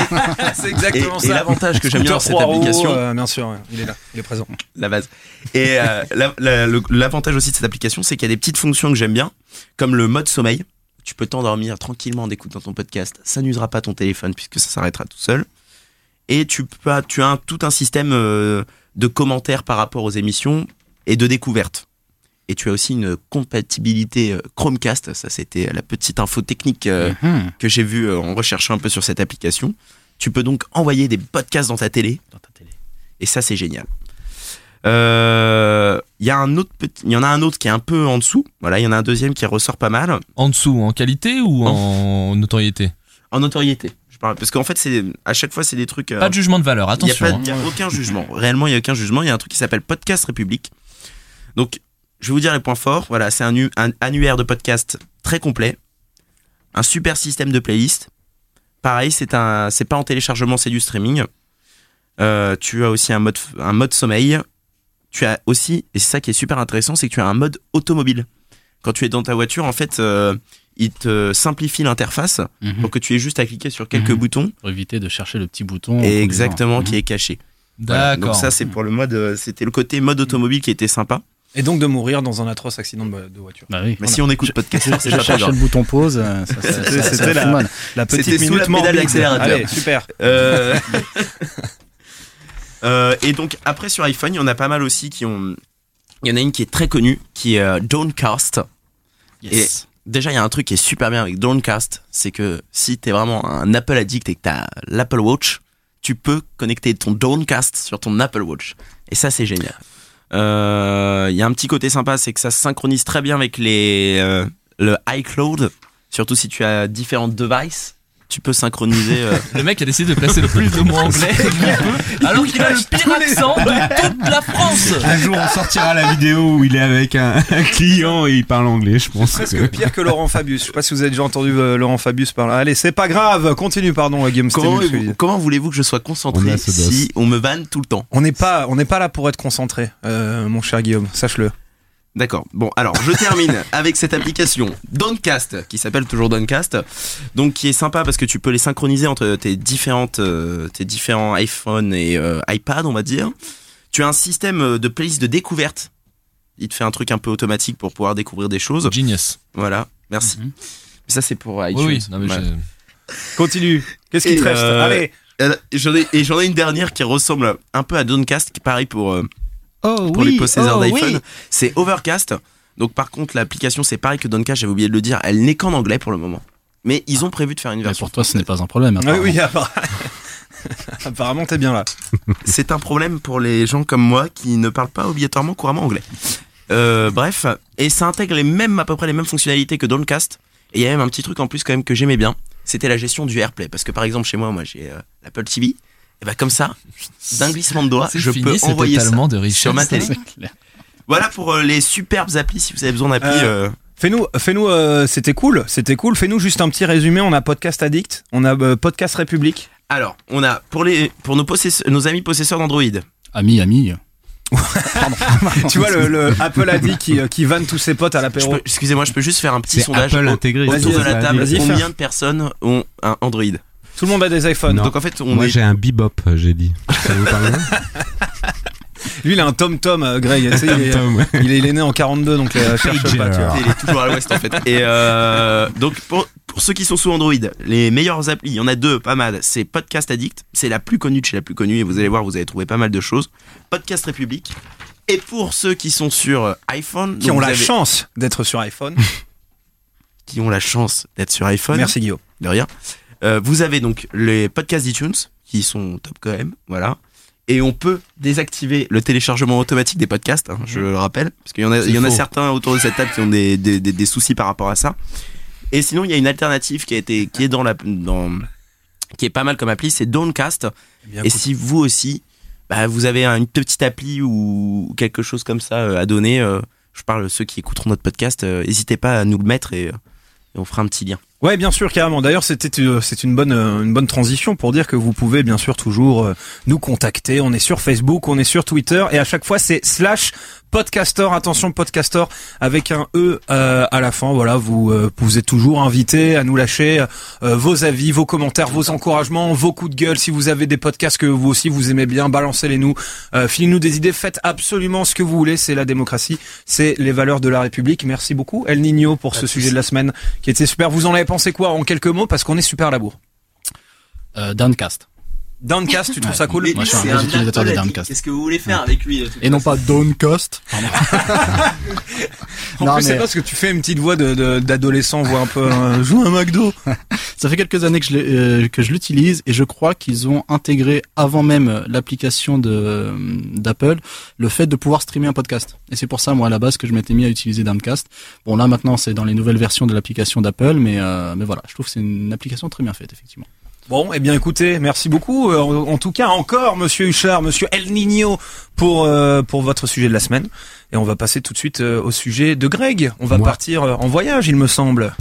C'est et, exactement et ça. l'avantage que j'aime bien dans cette application, euh, bien sûr, ouais, il est là, il est présent. la base. Et euh, la- la- le- l'avantage aussi de cette application, c'est qu'il y a des petites fonctions que j'aime bien, comme le mode sommeil. Tu peux t'endormir tranquillement en écoutant ton podcast. Ça n'usera pas ton téléphone puisque ça s'arrêtera tout seul. Et tu, peux, tu as un- tout un système euh, de commentaires par rapport aux émissions et de découvertes. Et tu as aussi une compatibilité euh, Chromecast. Ça, c'était la petite info technique euh, Mhm. que j'ai vue en recherchant un peu sur cette application. Tu peux donc envoyer des podcasts dans ta télé Dans ta télé. et ça, c'est génial. Euh, Il y a un autre petit, il y en a un autre qui est un peu en dessous. Voilà, il y en a un deuxième qui ressort pas mal En dessous, en qualité ou en notoriété? En notoriété. Je parle parce qu'en fait, c'est à chaque fois c'est des trucs. euh, Pas de jugement de valeur, il y a, attention. hein. il y a aucun jugement. Réellement, il y a aucun jugement. Il y a un truc qui s'appelle Podcast République. Donc, je vais vous dire les points forts. Voilà, c'est un, nu- un annuaire de podcast très complet, un super système de playlist. Pareil, c'est un, c'est pas en téléchargement, c'est du streaming. Euh, tu as aussi un mode, un mode sommeil. Tu as aussi, et c'est ça qui est super intéressant, c'est que tu as un mode automobile. Quand tu es dans ta voiture, en fait, euh, il te simplifie l'interface Mhm. pour que tu aies juste à cliquer sur quelques Mhm. boutons Pour éviter de chercher le petit bouton. et exactement qui Mhm. est caché. Voilà. Donc D'accord. ça c'est pour le mode, euh, c'était le côté mode automobile qui était sympa. Et donc de mourir dans un atroce accident de, voiture. Bah oui. Mais si on écoute podcast, c'est Je pas cherchais grave. le bouton pause. euh, C'était- la-. La petite C'était sous minute la pédale d'accélérateur. Allez, super. Euh, et donc après sur iPhone, il y en a pas mal aussi qui ont. Il y en a une qui est très connue, qui est euh, Downcast. Yes. Déjà, il y a un truc qui est super bien avec Downcast, c'est que si t'es vraiment un Apple addict et que t'as l'Apple Watch, tu peux connecter ton Downcast sur ton Apple Watch. Et ça, c'est génial. Euh, Il y a un petit côté sympa, c'est que ça se synchronise très bien avec les, euh, le iCloud, surtout si tu as différents devices. Tu peux synchroniser. euh, Le mec a décidé de placer le plus de mots anglais peut, alors qu'il a le pire accent de toute la France. Un jour, on sortira la vidéo où il est avec un, un client et il parle anglais, je pense. Presque que- pire que Laurent Fabius. Je sais pas si vous avez déjà entendu euh, Laurent Fabius parler. Allez, c'est pas grave. Continue, pardon, euh, Guillaume. c'était comment comment voulez-vous que je sois On concentré si on me vanne tout le temps? On n'est pas, on n'est pas là pour être concentré, euh, mon cher Guillaume. Sache-le. D'accord. Bon, alors je termine avec cette application Downcast qui s'appelle toujours Downcast, donc qui est sympa parce que tu peux les synchroniser entre tes différentes, euh, tes différents iPhone et euh, iPad, on va dire. Tu as un système euh, de playlist de découverte. Il te fait un truc un peu automatique pour pouvoir découvrir des choses. Genius. Voilà. Merci. Mhm. Ça c'est pour iTunes. Oui, oui. Non, mais Voilà. Continue. Qu'est-ce qu'il Et, te reste euh, Allez. J'en ai, et j'en ai une dernière qui ressemble un peu à Downcast, qui est pareil pour, euh, Oh pour les possesseurs oh d'iPhone. oui. C'est Overcast. Donc par contre, l'application, c'est pareil que Downcast, j'avais oublié de le dire, elle n'est qu'en anglais pour le moment. Mais ils ont prévu de faire une Mais version. pour toi, ce n'est pas un problème. Oui, apparemment. oui, apparemment, t'es bien là. C'est un problème pour les gens comme moi qui ne parlent pas obligatoirement couramment anglais. Euh, bref, et ça intègre les mêmes, à peu près les mêmes fonctionnalités que Downcast. Et il y a même un petit truc en plus quand même que j'aimais bien, c'était la gestion du AirPlay. Parce que par exemple chez moi, moi j'ai euh, l'Apple TV, et bah comme ça, d'un glissement de doigt, je fini, peux envoyer ça. de richesse. sur ma télé. Voilà pour euh, les superbes applis si vous avez besoin d'applis. Euh, euh, Fais-nous, fais-nous, euh, c'était cool, c'était cool. Fais-nous juste un petit résumé. On a Podcast Addict, on a euh, Podcast République. Alors, on a pour les pour nos amis possesseurs d'Android. Ami, ami. tu vois le, le Apple Addict qui, euh, qui vanne tous ses potes à l'apéro. Excusez-moi, je peux juste faire un petit sondage Apple au- intégré. Autour de la table. vas-y, Combien fais. de personnes ont un Android? Tout le monde a des iPhones. Non. Donc en fait, on Moi, est j'ai un bebop, j'ai dit. Ça vous parle Lui, il a un Tom Tom, euh, Greg. tu sais, il, est, Tom, ouais. il est- il est né en 42, donc euh, cherche pas. Tu vois. Il est toujours à l'ouest en fait. Et euh, donc pour, pour ceux qui sont sous Android, les meilleures applis, il y en a deux, pas mal. C'est Podcast Addict, c'est la plus connue de chez la plus connue et vous allez voir, vous allez trouver pas mal de choses. Podcast République Et pour ceux qui sont sur iPhone, Qui ont la avez- chance d'être sur iPhone. qui ont la chance d'être sur iPhone. Merci Guillaume. De rien. Euh, vous avez donc les podcasts d'iTunes qui sont top quand même, voilà. Et on peut désactiver le téléchargement automatique des podcasts, hein, je le rappelle, parce qu'il y en a, il y en a certains autour de cette table qui ont des, des, des- des soucis par rapport à ça. Et sinon, il y a une alternative qui a été, qui est dans la, dans, qui est pas mal comme appli, c'est Downcast. Bien, Et si vous aussi, bah, vous avez une petite appli ou quelque chose comme ça euh, à donner, euh, je parle ceux qui écouteront notre podcast, euh, n'hésitez pas à nous le mettre et, et on fera un petit lien. Ouais, bien sûr, carrément. D'ailleurs, c'était euh, c'est une bonne euh, une bonne transition pour dire que vous pouvez bien sûr toujours euh, nous contacter. On est sur Facebook, on est sur Twitter et à chaque fois c'est slash podcaster. Attention, podcaster avec un e euh, à la fin. Voilà, vous euh, vous êtes toujours invité à nous lâcher euh, vos avis, vos commentaires, vos encouragements, vos coups de gueule. Si vous avez des podcasts que vous aussi vous aimez bien, balancez-les nous. Euh, Filez-nous des idées. Faites absolument ce que vous voulez. C'est la démocratie, c'est les valeurs de la République. Merci beaucoup, El Nino, pour ce sujet de la semaine qui était super. Vous en avez pensé quoi en quelques mots Parce qu'on est super à la bourre. Euh, Downcast. Downcast, tu trouves ça cool Moi, je suis un utilisateur de Downcast. Qu'est-ce que vous voulez faire avec lui Et non pas Downcast. Pardon. En Non, plus, c'est mais- parce que tu fais une petite voix de- de- d'adolescent, voix un peu euh, joue un McDo. Ça fait quelques années que je, l'ai- euh, que je l'utilise et je crois qu'ils ont intégré avant même l'application de d'Apple le fait de pouvoir streamer un podcast. Et c'est pour ça moi à la base que je m'étais mis à utiliser Downcast. Bon là maintenant c'est dans les nouvelles versions de l'application d'Apple, mais euh, mais voilà, je trouve que c'est une application très bien faite effectivement. Bon, eh bien écoutez, merci beaucoup. Euh, En, en tout cas, encore, Monsieur Huchard, Monsieur El Nino, pour euh, pour votre sujet de la semaine. Et on va passer tout de suite euh, au sujet de Greg. On va Moi. partir euh, en voyage, il me semble.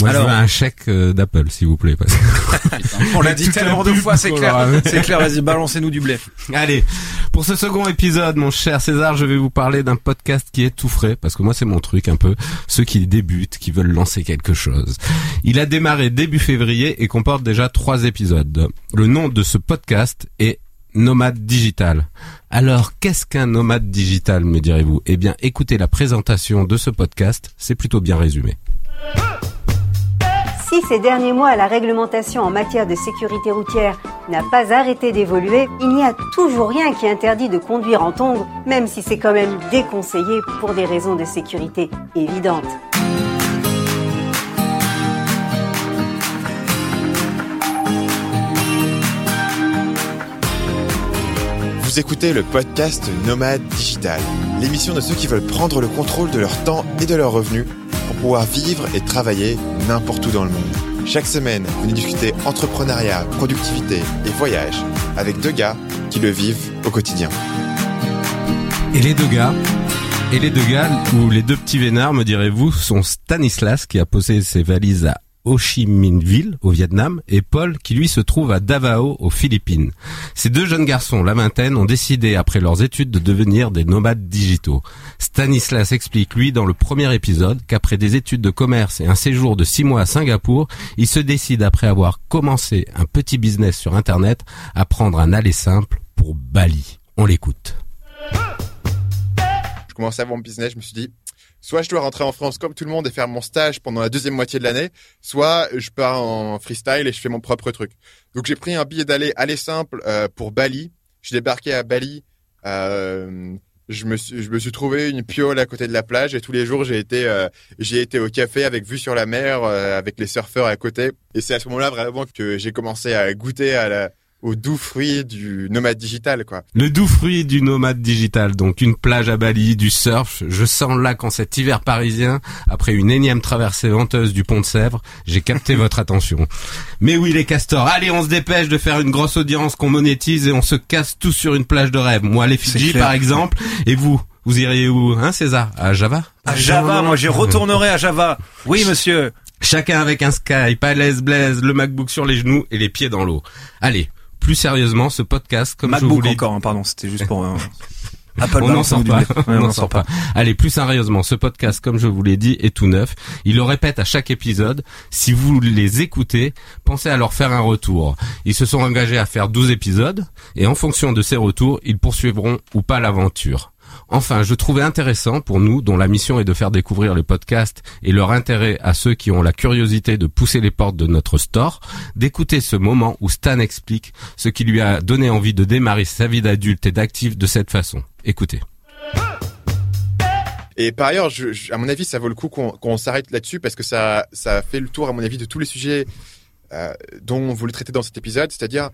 Moi, Alors. je veux un chèque euh, d'Apple, s'il vous plaît. parce que- On l'a dit tellement de fois, c'est clair. a- C'est clair, vas-y, balancez-nous du blé. Allez, pour ce second épisode, mon cher César, je vais vous parler d'un podcast qui est tout frais, parce que moi c'est mon truc un peu, ceux qui débutent, qui veulent lancer quelque chose. Il a démarré début février et comporte déjà trois épisodes. Le nom de ce podcast est Nomade Digital. Alors, qu'est-ce qu'un nomade digital, me direz-vous? Eh bien, écoutez la présentation de ce podcast, c'est plutôt bien résumé. Si ces derniers mois la réglementation en matière de sécurité routière n'a pas arrêté d'évoluer, il n'y a toujours rien qui interdit de conduire en tongs, même si c'est quand même déconseillé pour des raisons de sécurité évidentes. Vous écoutez le podcast Nomade Digital, l'émission de ceux qui veulent prendre le contrôle de leur temps et de leurs revenus pour pouvoir vivre et travailler n'importe où dans le monde. Chaque semaine, venez discuter entrepreneuriat, productivité et voyage avec deux gars qui le vivent au quotidien. Et les deux gars, et les deux gars, ou les deux petits vénards, me direz-vous, sont Stanislas qui a posé ses valises à Ho Chi Minh au Vietnam, et Paul qui lui se trouve à Davao, aux Philippines. Ces deux jeunes garçons, la vingtaine, ont décidé après leurs études de devenir des nomades digitaux. Stanislas explique lui dans le premier épisode qu'après des études de commerce et un séjour de six mois à Singapour, il se décide après avoir commencé un petit business sur Internet à prendre un aller simple pour Bali. On l'écoute. Je commençais à avoir mon business, je me suis dit, soit je dois rentrer en France comme tout le monde et faire mon stage pendant la deuxième moitié de l'année, soit je pars en freestyle et je fais mon propre truc. Donc j'ai pris un billet d'aller aller simple euh, pour Bali. Je débarqué à Bali. Euh, je me suis je me suis trouvé une piole à côté de la plage et tous les jours j'ai été euh, j'ai été au café avec vue sur la mer euh, avec les surfeurs à côté et c'est à ce moment-là vraiment que j'ai commencé à goûter à la aux doux fruits du nomade digital quoi. Le doux fruit du nomade digital, donc une plage à Bali, du surf. Je sens là qu'en cet hiver parisien, après une énième traversée venteuse du pont de Sèvres, j'ai capté votre attention. Mais oui les castors, allez on se dépêche de faire une grosse audience qu'on monétise et on se casse tous sur une plage de rêve. Moi les Fidji par exemple, et vous vous iriez où, hein César? À Java? À Java, moi j'y retournerai à Java. Oui, monsieur. Chacun avec un Skype, à l'aise blaise, le MacBook sur les genoux et les pieds dans l'eau. Allez, plus sérieusement, ce podcast, comme je vous MacBook l'ai encore, hein, pardon, c'était juste pour. euh, Apple on n'en sort pas. Ouais, on n'en sort pas. Allez, plus sérieusement, ce podcast, comme je vous l'ai dit, est tout neuf. Il le répète à chaque épisode. Si vous les écoutez, pensez à leur faire un retour. Ils se sont engagés à faire 12 épisodes, et en fonction de ces retours, ils poursuivront ou pas l'aventure. Enfin, je trouvais intéressant pour nous, dont la mission est de faire découvrir le podcast et leur intérêt à ceux qui ont la curiosité de pousser les portes de notre store, d'écouter ce moment où Stan explique ce qui lui a donné envie de démarrer sa vie d'adulte et d'actif de cette façon. Écoutez. Et par ailleurs, à mon avis, ça vaut le coup qu'on s'arrête là-dessus parce que ça, ça fait le tour, à mon avis, de tous les sujets euh, dont on voulait traiter dans cet épisode, c'est-à-dire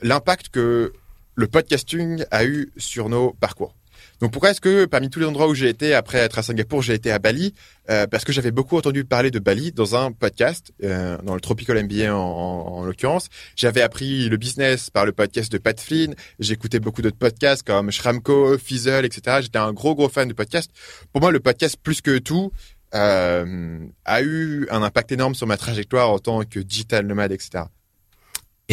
l'impact que le podcasting a eu sur nos parcours. Donc pourquoi est-ce que parmi tous les endroits où j'ai été après être à Singapour, j'ai été à Bali? Euh, Parce que j'avais beaucoup entendu parler de Bali dans un podcast, euh, dans le Tropical MBA en, en, en l'occurrence. J'avais appris le business par le podcast de Pat Flynn. J'écoutais beaucoup d'autres podcasts comme Shramco, Fizzle, etc. J'étais un gros gros fan de podcasts. Pour moi, le podcast plus que tout euh, a eu un impact énorme sur ma trajectoire en tant que digital nomade, etc.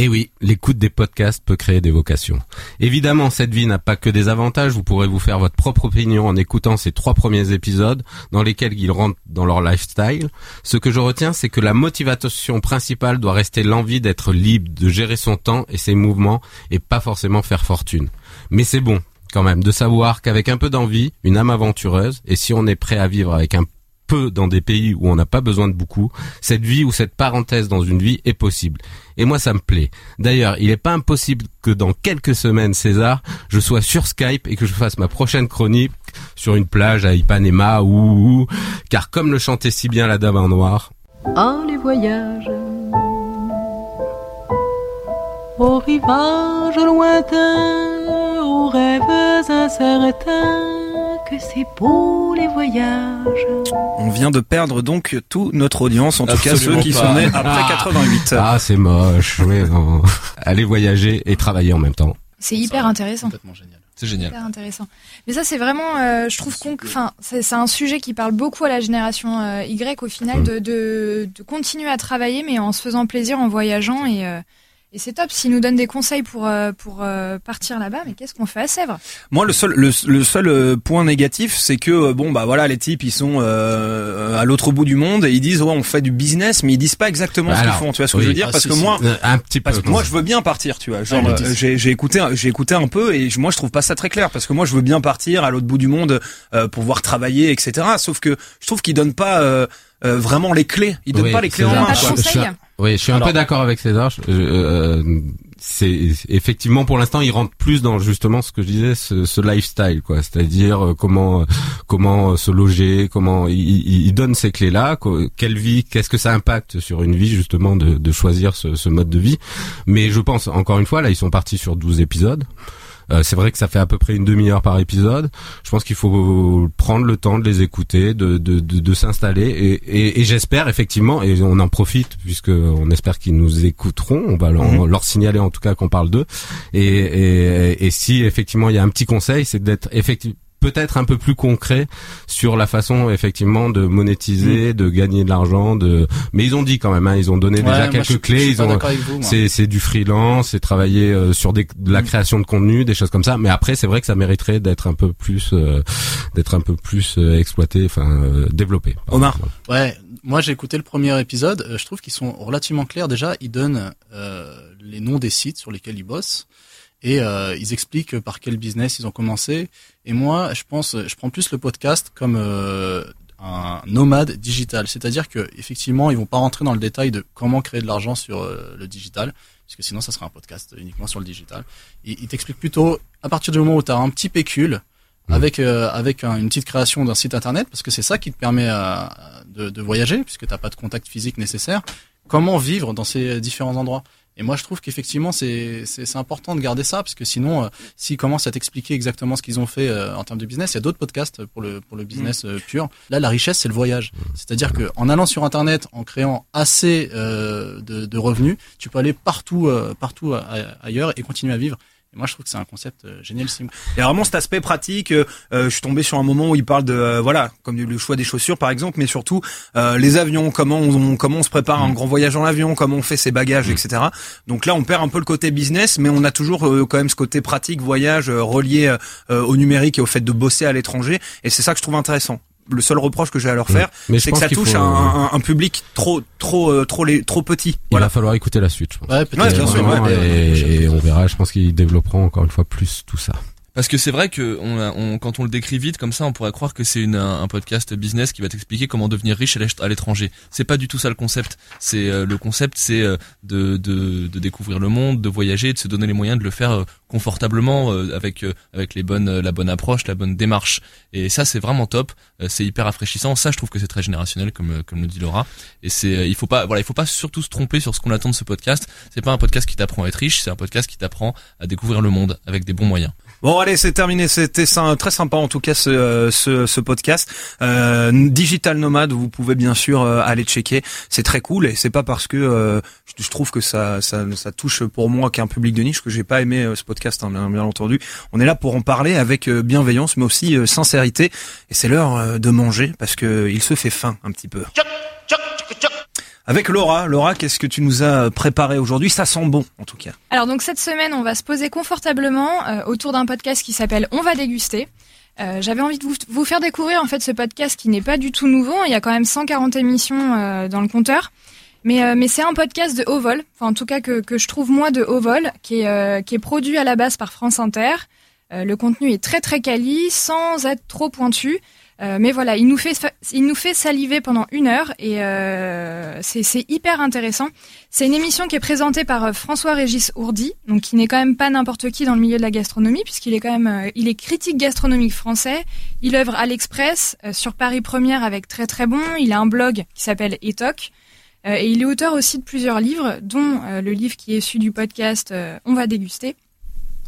Et oui, l'écoute des podcasts peut créer des vocations. Évidemment, cette vie n'a pas que des avantages. Vous pourrez vous faire votre propre opinion en écoutant ces trois premiers épisodes dans lesquels ils rentrent dans leur lifestyle. Ce que je retiens, c'est que la motivation principale doit rester l'envie d'être libre, de gérer son temps et ses mouvements et pas forcément faire fortune. Mais c'est bon, quand même, de savoir qu'avec un peu d'envie, une âme aventureuse, et si on est prêt à vivre avec un peu dans des pays où on n'a pas besoin de beaucoup, cette vie ou cette parenthèse dans une vie est possible. Et moi, ça me plaît. D'ailleurs, il n'est pas impossible que dans quelques semaines, César, je sois sur Skype et que je fasse ma prochaine chronique sur une plage à Ipanema ou, car comme le chantait si bien la dame en noir, Oh les voyages Au rivage lointain Aux rêves incertains Que c'est beau les voyages On vient de perdre donc toute notre audience, en tout cas ceux qui pas. sont nés après 88. Ah, c'est moche. Oui, non. Aller voyager et travailler en même temps. C'est hyper intéressant. C'est génial. Hyper intéressant. Mais ça, c'est vraiment, euh, je trouve qu'on, enfin, c'est un sujet qui parle beaucoup à la génération euh, Y au final, de, de, de continuer à travailler, mais en se faisant plaisir, en voyageant et euh, et c'est top. S'ils nous donnent des conseils pour euh, pour euh, partir là-bas, mais qu'est-ce qu'on fait à Sèvres? Moi, le seul, le, le seul euh, point négatif, c'est que euh, bon, bah voilà, les types, ils sont euh, à l'autre bout du monde et ils disent ouais, on fait du business, mais ils disent pas exactement ce qu'ils font. Tu vois ce que je veux dire? Ah, Parce si, que si. moi, Euh, un petit peu. parce que moi, je veux bien partir, tu vois. Genre, mais dis- j'ai j'ai écouté, un- j'ai écouté un peu et je- moi, je trouve pas ça très clair parce que moi, je veux bien partir à l'autre bout du monde euh, pour voir travailler, etc. Sauf que je trouve qu'ils donnent pas euh, euh, vraiment les clés. Ils donnent Oui, pas les clés en main. Pas de quoi. Je suis- conseils Oui, je suis un Alors- peu d'accord avec César. Je- euh, c'est effectivement pour l'instant, il rentre plus dans justement ce que je disais, ce, ce lifestyle, quoi. C'est-à-dire euh, comment comment euh, se loger, comment il, il- donne ces clés-là, quoi. quelle vie, qu'est-ce que ça impacte sur une vie justement de, de choisir ce, ce mode de vie. Mais je pense encore une fois, là, ils sont partis sur 12 épisodes. Euh, c'est vrai que ça fait à peu près une demi-heure par épisode. Je pense qu'il faut prendre le temps de les écouter, de, de, de, de s'installer et, et, et j'espère effectivement, et on en profite puisque on espère qu'ils nous écouteront, on va leur, Mhm. leur signaler en tout cas qu'on parle d'eux. Et, et, et si effectivement il y a un petit conseil, c'est d'être effectivement peut-être un peu plus concret sur la façon effectivement de monétiser, de gagner de l'argent, de mais ils ont dit quand même hein, ils ont donné Ouais, déjà quelques je- clés, ils ont c'est c'est du freelance, c'est travailler euh, sur des, de la création de contenu, des choses comme ça. Mais après, c'est vrai que ça mériterait d'être un peu plus, euh, d'être un peu plus euh, exploité, enfin euh, développé. Omar. Ouais, moi j'ai écouté le premier épisode. euh, je trouve qu'ils sont relativement clairs. Déjà, ils donnent euh, les noms des sites sur lesquels ils bossent et euh, ils expliquent par quel business ils ont commencé. Et moi, je pense, je prends plus le podcast comme euh, un nomade digital, c'est-à-dire que effectivement, ils vont pas rentrer dans le détail de comment créer de l'argent sur euh, le digital, parce que sinon, ça serait un podcast uniquement sur le digital. Ils, ils t'expliquent plutôt à partir du moment où tu as un petit pécule avec euh, avec un- une petite création d'un site internet parce que c'est ça qui te permet euh, de, de voyager puisque t'as pas de contact physique nécessaire. Comment vivre dans ces différents endroits Et moi, je trouve qu'effectivement, c'est important de garder ça parce que sinon, euh, s'ils commencent à t'expliquer exactement ce qu'ils ont fait euh, en termes de business, il y a d'autres podcasts pour le pour le business euh, pur. Là, la richesse, c'est le voyage. C'est-à-dire que en allant sur internet, en créant assez euh, de, de revenus, tu peux aller partout euh, partout ailleurs et continuer à vivre. Et moi, je trouve que c'est un concept euh, génialissime. Il y a vraiment cet aspect pratique. euh, euh, je suis tombé sur un moment où il parle de euh, voilà, comme le choix des chaussures par exemple, mais surtout euh, les avions, comment on, comment on se prépare à un grand voyage en avion, comment on fait ses bagages, etc. Donc là, on perd un peu le côté business, mais on a toujours euh, quand même ce côté pratique, voyage euh, relié au numérique et au fait de bosser à l'étranger. Et c'est ça que je trouve intéressant. Le seul reproche que j'ai à leur faire, c'est que ça touche faut- un, un- un public trop, trop, euh, trop, les, trop petit. Il va falloir écouter la suite, je pense. Ouais, peut-être. Ouais, bien sûr, Vraiment, ouais. et, et on verra. Je pense qu'ils développeront encore une fois plus tout ça. Parce que c'est vrai que on, a- on- quand on le décrit vite comme ça, on pourrait croire que c'est un, un podcast business qui va t'expliquer comment devenir riche à l'étranger. C'est pas du tout ça le concept. C'est euh, le concept, c'est euh, de, de, de découvrir le monde, de voyager, de se donner les moyens de le faire euh, confortablement euh, avec euh, avec les bonnes euh, la bonne approche, la bonne démarche. Et ça c'est vraiment top. C'est hyper rafraîchissant. Ça je trouve que c'est très générationnel comme comme le dit Laura. Et c'est il faut pas voilà il faut pas surtout se tromper sur ce qu'on attend de ce podcast. C'est pas un podcast qui t'apprend à être riche, c'est un podcast qui t'apprend à découvrir le monde avec des bons moyens. Bon allez, c'est terminé. C'était très sympa en tout cas ce, ce, ce podcast. Euh, Digital Nomade, vous pouvez bien sûr aller checker. C'est très cool et c'est pas parce que euh, je, trouve que ça, ça, ça touche pour moi qu'un public de niche que j'ai pas aimé ce podcast, hein, bien, bien entendu. On est là pour en parler avec euh, bienveillance mais aussi euh, sincérité. Et c'est l'heure euh, de manger parce que il se fait faim un petit peu. Avec Laura, Laura, qu'est-ce que tu nous as préparé aujourd'hui? Ça sent bon en tout cas. Alors donc cette semaine, on va se poser confortablement euh, autour d'un podcast qui s'appelle On va déguster. Euh, J'avais envie de vous, vous faire découvrir en fait ce podcast qui n'est pas du tout nouveau. Il y a quand même 140 émissions euh, dans le compteur. Mais, euh, mais c'est un podcast de haut vol, enfin en tout cas que, que je trouve moi de haut vol, qui est, euh, qui est produit à la base par France Inter. Euh, le contenu est très très quali, sans être trop pointu. Euh, mais voilà, il nous fait fa- il nous fait saliver pendant une heure et euh, c'est hyper intéressant. C'est une émission qui est présentée par euh, François-Régis Ourdi, donc qui n'est quand même pas n'importe qui dans le milieu de la gastronomie, puisqu'il est quand même, il est critique gastronomique français. Il œuvre à l'Express sur Paris Première avec très très bon. Il a un blog qui s'appelle Etoc. Euh, et il est auteur aussi de plusieurs livres, dont euh, le livre qui est issu du podcast euh, On va déguster,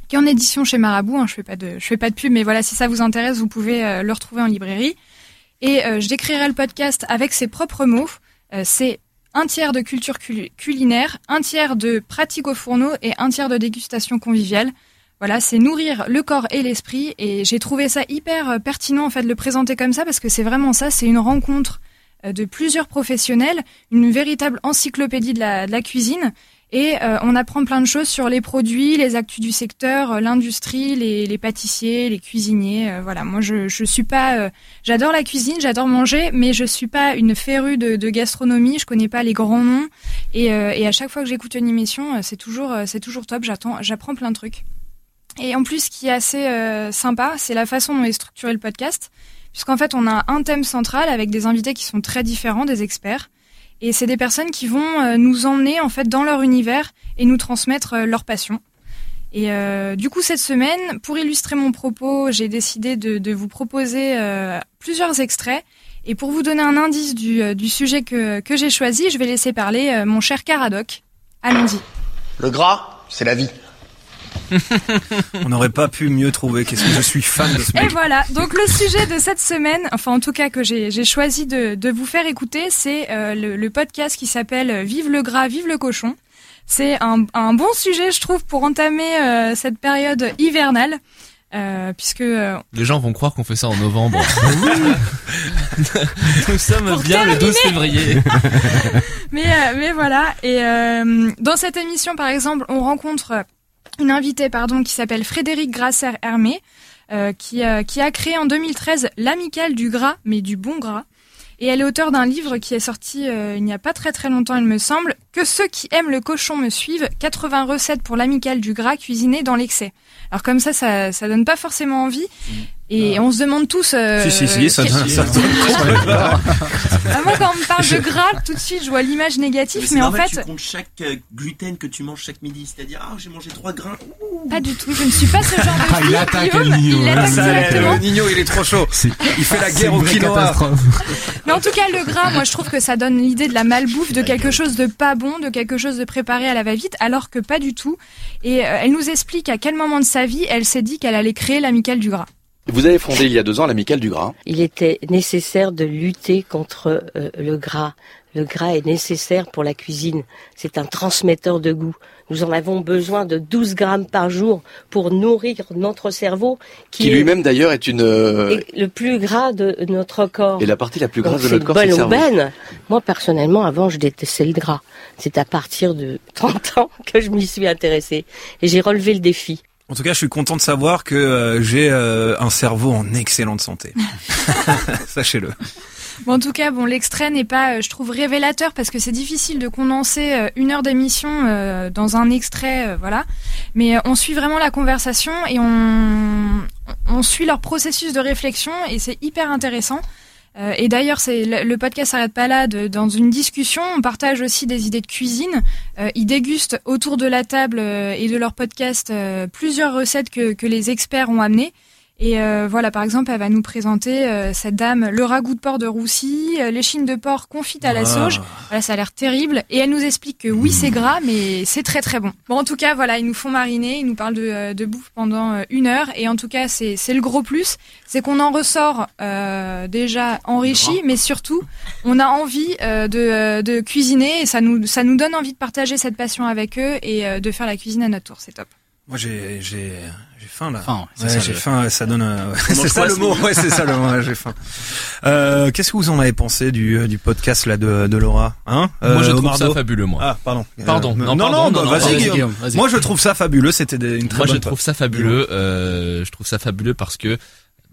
qui est en édition chez Marabout. hein, je fais pas de, je fais pas de pub, mais voilà, si ça vous intéresse, vous pouvez le retrouver en librairie. Et je décrirai le podcast avec ses propres mots. C'est un tiers de culture cul- culinaire, un tiers de pratique au fourneau et un tiers de dégustation conviviale. Voilà, c'est nourrir le corps et l'esprit. Et j'ai trouvé ça hyper pertinent en fait de le présenter comme ça parce que c'est vraiment ça. C'est une rencontre de plusieurs professionnels, une véritable encyclopédie de la, cuisine. Et euh, on apprend plein de choses sur les produits, les actus du secteur, euh, l'industrie, les, pâtissiers, les cuisiniers. euh, voilà, moi je suis pas, euh, j'adore la cuisine, j'adore manger, mais je suis pas une férue de, de gastronomie. Je connais pas les grands noms. Et, euh, à chaque fois que j'écoute une émission, euh, c'est toujours euh, c'est toujours top. J'attends, j'apprends plein de trucs. Et en plus, ce qui est assez euh, sympa, c'est la façon dont est structuré le podcast, puisqu'en fait, on a un thème central avec des invités qui sont très différents, des experts. Et c'est des personnes qui vont euh, nous emmener en fait dans leur univers et nous transmettre euh, leur passion. Et euh, du coup, cette semaine, pour illustrer mon propos, j'ai décidé de, vous proposer plusieurs extraits. Et pour vous donner un indice du, sujet que, que j'ai choisi, je vais laisser parler mon cher Caradoc. Allons-y. Le gras, c'est la vie. On n'aurait pas pu mieux trouver. Qu'est-ce que je suis fan de ce Et mec. voilà, donc le sujet de cette semaine, enfin en tout cas que j'ai choisi de, de vous faire écouter, c'est euh, le, le podcast qui s'appelle Vive le gras, vive le cochon. C'est un, un bon sujet, je trouve, pour entamer euh, cette période hivernale, euh, puisque euh, Les gens vont croire qu'on fait ça en novembre. Nous sommes bien le 12 février. mais, euh, mais voilà. Et euh, dans cette émission, par exemple, on rencontre une invitée pardon, qui s'appelle Frédéric Grasser-Hermé, euh, qui, euh, qui a créé en 2013 l'Amicale du gras, mais du bon gras. Et elle est auteure d'un livre qui est sorti euh, il n'y a pas très très longtemps, il me semble, Que ceux qui aiment le cochon me suivent, 80 recettes pour l'Amicale du gras cuisiné dans l'excès. Alors comme ça, ça, ça donne pas forcément envie. Et on se demande tous... euh, Si, si, si, ça ça donne complètement. Ah, moi, quand on me parle de gras, tout de suite, je vois l'image négative, mais en fait... tu comptes chaque euh, gluten que tu manges chaque midi, c'est-à-dire ah j'ai mangé trois grains. Pas du tout, je ne suis pas ce genre de Ah, il attaque Guillaume, le Nino, il là. l'attaque Ça, directement. le Nino, il est trop chaud. Il fait la guerre au quinoa. Mais en tout cas, le gras, moi, je trouve que ça donne l'idée de la malbouffe, de quelque chose de pas bon, de quelque chose de préparé à la va-vite, alors que pas du tout. Et euh, elle nous explique à quel moment de sa vie elle s'est dit qu'elle allait créer l'amicale du gras. Vous avez fondé il y a deux ans l'amicale du gras. Il était nécessaire de lutter contre euh, le gras. Le gras est nécessaire pour la cuisine. C'est un transmetteur de goût. Nous en avons besoin de 12 grammes par jour pour nourrir notre cerveau, qui, lui-même d'ailleurs est une euh, est le plus gras de notre corps. et la partie la plus Donc grasse de notre corps, c'est le cerveau. aubaine. Moi, personnellement, avant, je détestais le gras. C'est à partir de 30 ans que je m'y suis intéressée. Et j'ai relevé le défi. En tout cas, je suis content de savoir que euh, j'ai euh, un cerveau en excellente santé. Sachez-le. Bon, en tout cas, bon, l'extrait n'est pas, euh, je trouve, révélateur parce que c'est difficile de condenser euh, une heure d'émission euh, dans un extrait, voilà. Mais on suit vraiment la conversation et on on suit leur processus de réflexion et c'est hyper intéressant. Euh, et d'ailleurs, c'est le, podcast s'arrête pas là. dans une discussion, on partage aussi des idées de cuisine. Euh, ils dégustent autour de la table euh, et de leur podcast euh, plusieurs recettes que, que les experts ont amenées. Et euh, voilà, par exemple, elle va nous présenter euh, cette dame le ragoût de porc de Roussy, euh, les chines de porc confites à la Ah. sauge. Voilà, ça a l'air terrible. Et elle nous explique que oui, c'est gras, mais c'est très très bon. Bon, en tout cas, voilà, ils nous font mariner, ils nous parlent de, euh, de bouffe pendant euh, une heure. Et en tout cas, c'est c'est le gros plus, c'est qu'on en ressort euh, déjà enrichi, mais surtout, on a envie euh, de, de cuisiner et ça nous ça nous donne envie de partager cette passion avec eux et euh, de faire la cuisine à notre tour. C'est top. Moi, j'ai, j'ai, faim là. Ouais, ça, j'ai le- faim. Ça donne. euh, ouais, On c'est ça le mot. Ouais, c'est ça le mot. j'ai faim. Euh, qu'est-ce que vous en avez pensé du, euh, du podcast là de, de Laura, hein Moi, je Euh, trouve Omar ça fabuleux, moi. Ah, pardon. Pardon. Euh, Non, non, pardon, non, non, bah, non, vas-y, vas-y, Guillaume. Moi, je trouve ça fabuleux. C'était une très Moi, je trouve ça fabuleux. Euh, je trouve ça fabuleux parce que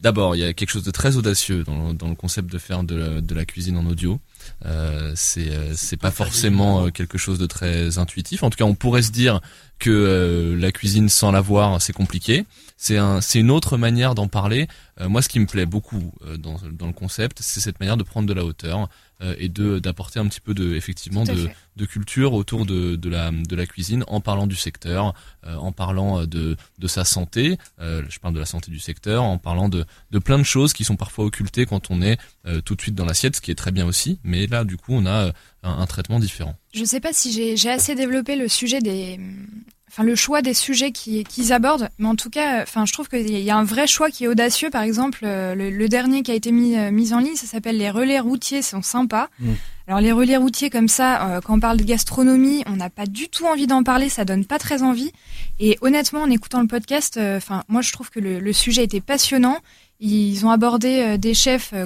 d'abord, il y a quelque chose de très audacieux dans, dans le concept de faire de la, de la cuisine en audio. Euh, c'est euh, c'est pas forcément euh, quelque chose de très intuitif. En tout cas, on pourrait se dire que euh, la cuisine sans la voir, c'est compliqué. C'est un, c'est une autre manière d'en parler. Moi, ce qui me plaît beaucoup dans, dans le concept, c'est cette manière de prendre de la hauteur et de d'apporter un petit peu de effectivement de, de culture autour de, de la de la cuisine en parlant du secteur, euh, en parlant euh, de de sa santé. Euh, je parle de la santé du secteur, en parlant de de plein de choses qui sont parfois occultées quand on est euh, tout de suite dans l'assiette, ce qui est très bien aussi. Mais là, du coup, on a euh, un, un traitement différent. Je sais pas si j'ai j'ai assez développé le sujet des, enfin le choix des sujets qui- qu'ils abordent, mais en tout cas, enfin je trouve qu'il y a un vrai choix qui est audacieux. Par exemple, euh, le, le dernier qui a été mis euh, mis en ligne, ça s'appelle les relais routiers, sont sympas. Mm. Alors les relais routiers comme ça, euh, quand on parle de gastronomie, on n'a pas du tout envie d'en parler, ça donne pas très envie. Et honnêtement, en écoutant le podcast, euh, enfin moi je trouve que le, le sujet était passionnant. Ils ont abordé euh, des chefs euh,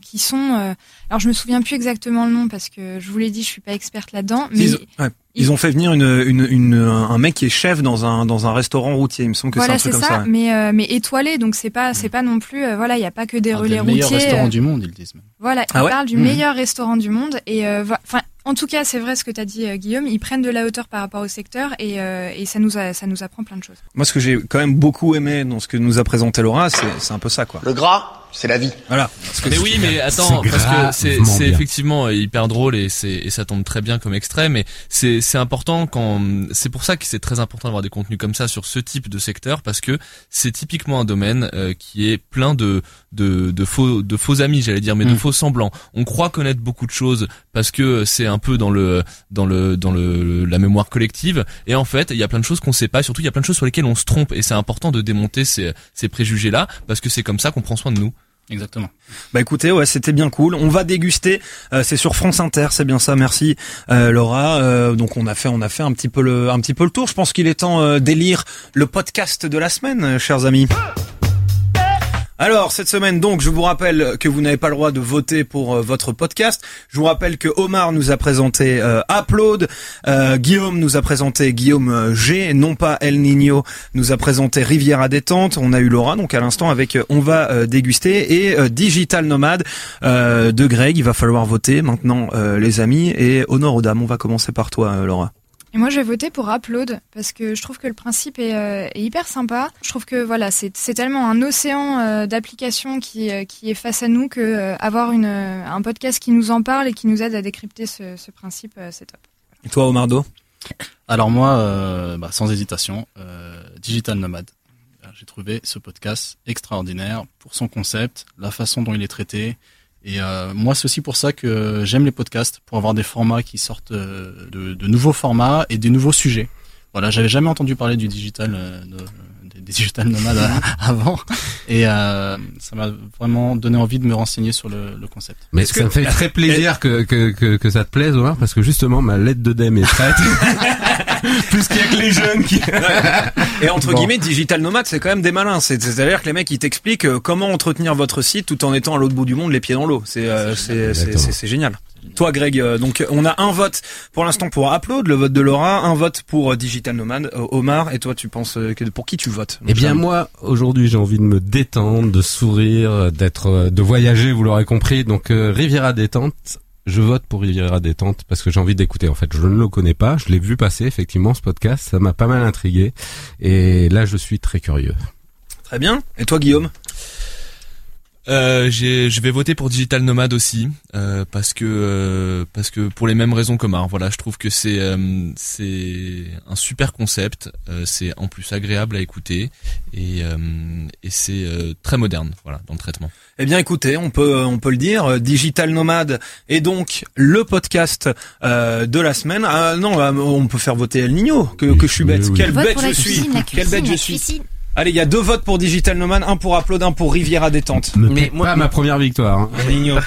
qui sont. euh, alors je me souviens plus exactement le nom parce que je vous l'ai dit, je suis pas experte là-dedans. Mais Ils, ouais. Ils ont fait venir une, une, une, un mec qui est chef dans un, dans un restaurant routier. Il me semble que voilà, c'est un truc ça, comme ça. ouais. mais euh, mais étoilé, donc c'est pas c'est pas non plus. euh, voilà, il y a pas que des relais routiers. restaurants euh, du monde, ils le disent. même. Voilà, Ah ils ouais parlent du Mhm. meilleur restaurant du monde et euh, va- enfin. En tout cas, c'est vrai ce que tu as dit, euh, Guillaume. Ils prennent de la hauteur par rapport au secteur et, euh, et ça nous a, ça nous apprend plein de choses. Moi, ce que j'ai quand même beaucoup aimé dans ce que nous a présenté Laura, c'est c'est un peu ça, quoi. Le gras, c'est la vie. Voilà. Que Mais oui, mais attends, parce que c'est effectivement hyper drôle et c'est et ça tombe très bien comme extrait, mais c'est c'est important quand c'est pour ça que c'est très important d'avoir des contenus comme ça sur ce type de secteur parce que c'est typiquement un domaine euh, qui est plein de de de faux de faux amis, j'allais dire, mais de Mm. faux semblants. On croit connaître beaucoup de choses parce que c'est un peu dans le dans le dans le la mémoire collective et en fait il y a plein de choses qu'on sait pas. Surtout il y a plein de choses sur lesquelles on se trompe et c'est important de démonter ces ces préjugés là parce que c'est comme ça qu'on prend soin de nous. Exactement. Bah écoutez, ouais, c'était bien cool. On va déguster. Euh, c'est sur France Inter, c'est bien ça. Merci euh, Laura. Euh, donc on a fait, on a fait un petit peu le, un petit peu le tour. Je pense qu'il est temps euh, d'élire le podcast de la semaine, chers amis. Alors cette semaine donc je vous rappelle que vous n'avez pas le droit de voter pour euh, votre podcast. Je vous rappelle que Omar nous a présenté euh, euh, Guillaume nous a présenté Guillaume euh, G, non pas El Nino nous a présenté Rivière à détente. On a eu Laura donc à l'instant avec On va déguster et Digital Nomade de Greg. Il va falloir voter maintenant les amis et honneur aux dames. On va commencer par toi Laura. Et moi, je vais voter pour Upload parce que je trouve que le principe est, euh, est hyper sympa. Je trouve que voilà, c'est c'est tellement un océan euh, d'applications qui, euh, qui est face à nous que euh, avoir une, euh, un podcast qui nous en parle et qui nous aide à décrypter ce, ce principe, euh, c'est top. Et toi Omardo Alors moi, euh, bah, sans hésitation, euh, Digital Nomad. J'ai trouvé ce podcast extraordinaire pour son concept, la façon dont il est traité. Et euh, moi, c'est aussi pour ça que j'aime les podcasts, pour avoir des formats qui sortent euh, de, de nouveaux formats et des nouveaux sujets. Voilà, j'avais jamais entendu parler du digital, euh, de- des digital nomades avant, et euh, ça m'a vraiment donné envie de me renseigner sur le, le concept. Mais ça que- me fait très plaisir que, que, que, que ça te plaise, Omar, parce que justement, ma lettre de DEM est prête. Plus qu'il y a que les jeunes qui... Et entre Bon. guillemets, digital nomade, c'est quand même des malins. C'est- C'est-à-dire que les mecs, ils t'expliquent euh, comment entretenir votre site tout en étant à l'autre bout du monde, les pieds dans l'eau. C'est euh, c'est c'est- Exactement. c'est- c'est génial. Toi, Greg, euh, donc on a un vote pour l'instant pour Upload, le vote de Laura, un vote pour Digital Nomade, euh, Omar. Et toi, tu penses que pour qui tu votes Eh bien moi, aujourd'hui, j'ai envie de me détendre, de sourire, d'être, de voyager, vous l'aurez compris. Donc euh, Riviera détente, je vote pour Riviera détente parce que j'ai envie d'écouter. En fait, je ne le connais pas, je l'ai vu passer effectivement ce podcast, ça m'a pas mal intrigué et là, je suis très curieux. Très bien. Et toi, Guillaume? Euh, j'ai- je vais voter pour Digital Nomad aussi euh, parce que euh, parce que pour les mêmes raisons que Mar. Voilà, je trouve que c'est euh, c'est un super concept. euh, c'est en plus agréable à écouter et euh, et c'est euh, très moderne. Voilà, dans le traitement. Eh bien, écoutez, on peut on peut le dire, euh, Digital Nomad est donc le podcast euh, de la semaine. Ah non, on peut faire voter El Nino. Que, que je suis bête. Quelle bête je suis. Quelle bête je suis. Allez, il y a deux votes pour Digital Nomad, un pour Upload, un pour Riviera détente. Mais moi, pas ma première victoire. hein.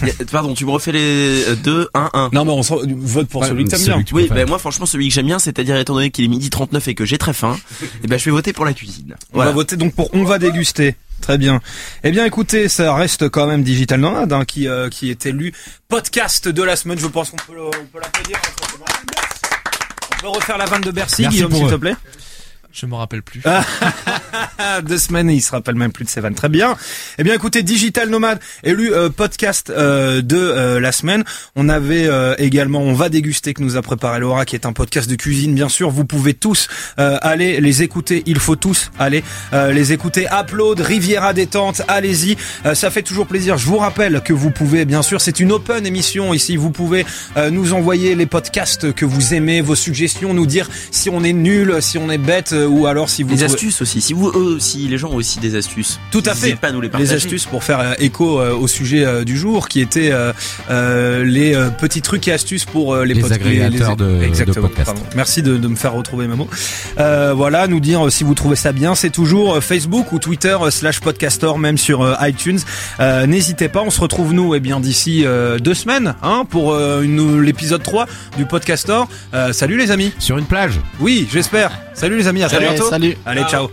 Pardon, tu me refais les euh, deux, un, un. Non, mais on vote pour Ouais, celui que t'aimes celui bien. que Oui, ben moi franchement celui que j'aime bien, c'est-à-dire étant donné qu'il est midi 39 et que j'ai très faim, et ben je vais voter pour la cuisine. On va voter donc pour On va déguster. Très bien. Eh bien, écoutez, ça reste quand même Digital Nomad hein, qui euh, qui est élu podcast de la semaine. Je pense qu'on peut le- on peut l'applaudir. On peut refaire la vanne de Bercy, Merci Guillaume, s'il te plaît. Je me rappelle plus. Ah, deux semaines, il se rappelle même plus de ses vannes. Très bien. Eh bien, écoutez, Digital Nomad, élu euh, podcast euh, de euh, la semaine. On avait euh, également, on va déguster que nous a préparé Laura, qui est un podcast de cuisine, bien sûr. Vous pouvez tous euh, aller les écouter. Il faut tous aller les écouter. Upload, Riviera détente, allez-y. Ça fait toujours plaisir. Je vous rappelle que vous pouvez, bien sûr, c'est une open émission ici. Vous pouvez nous envoyer les podcasts que vous aimez, vos suggestions, nous dire si on est nul, si on est bête, euh, ou alors si vous Les trouvez- astuces aussi. Si vous, eux, si les gens ont aussi des astuces. Tout à fait. Pas à nous les partager. les astuces pour faire euh, écho euh, au sujet euh, du jour qui était euh, euh, les euh, petits trucs et astuces pour euh, les, Les pod- agrégateurs de- de Exactement, podcasts. pardon. Merci de, de me faire retrouver mes mots. Euh, voilà, nous dire euh, si vous trouvez ça bien, c'est toujours euh, Facebook ou Twitter euh, slash podcaster, même sur euh, iTunes. Euh, N'hésitez pas, on se retrouve nous eh bien d'ici euh, deux semaines hein, pour euh, l'épisode 3 du podcaster. Euh, salut les amis. Sur une plage. Oui, j'espère. Salut les amis, à bientôt. salut. Allez, ciao.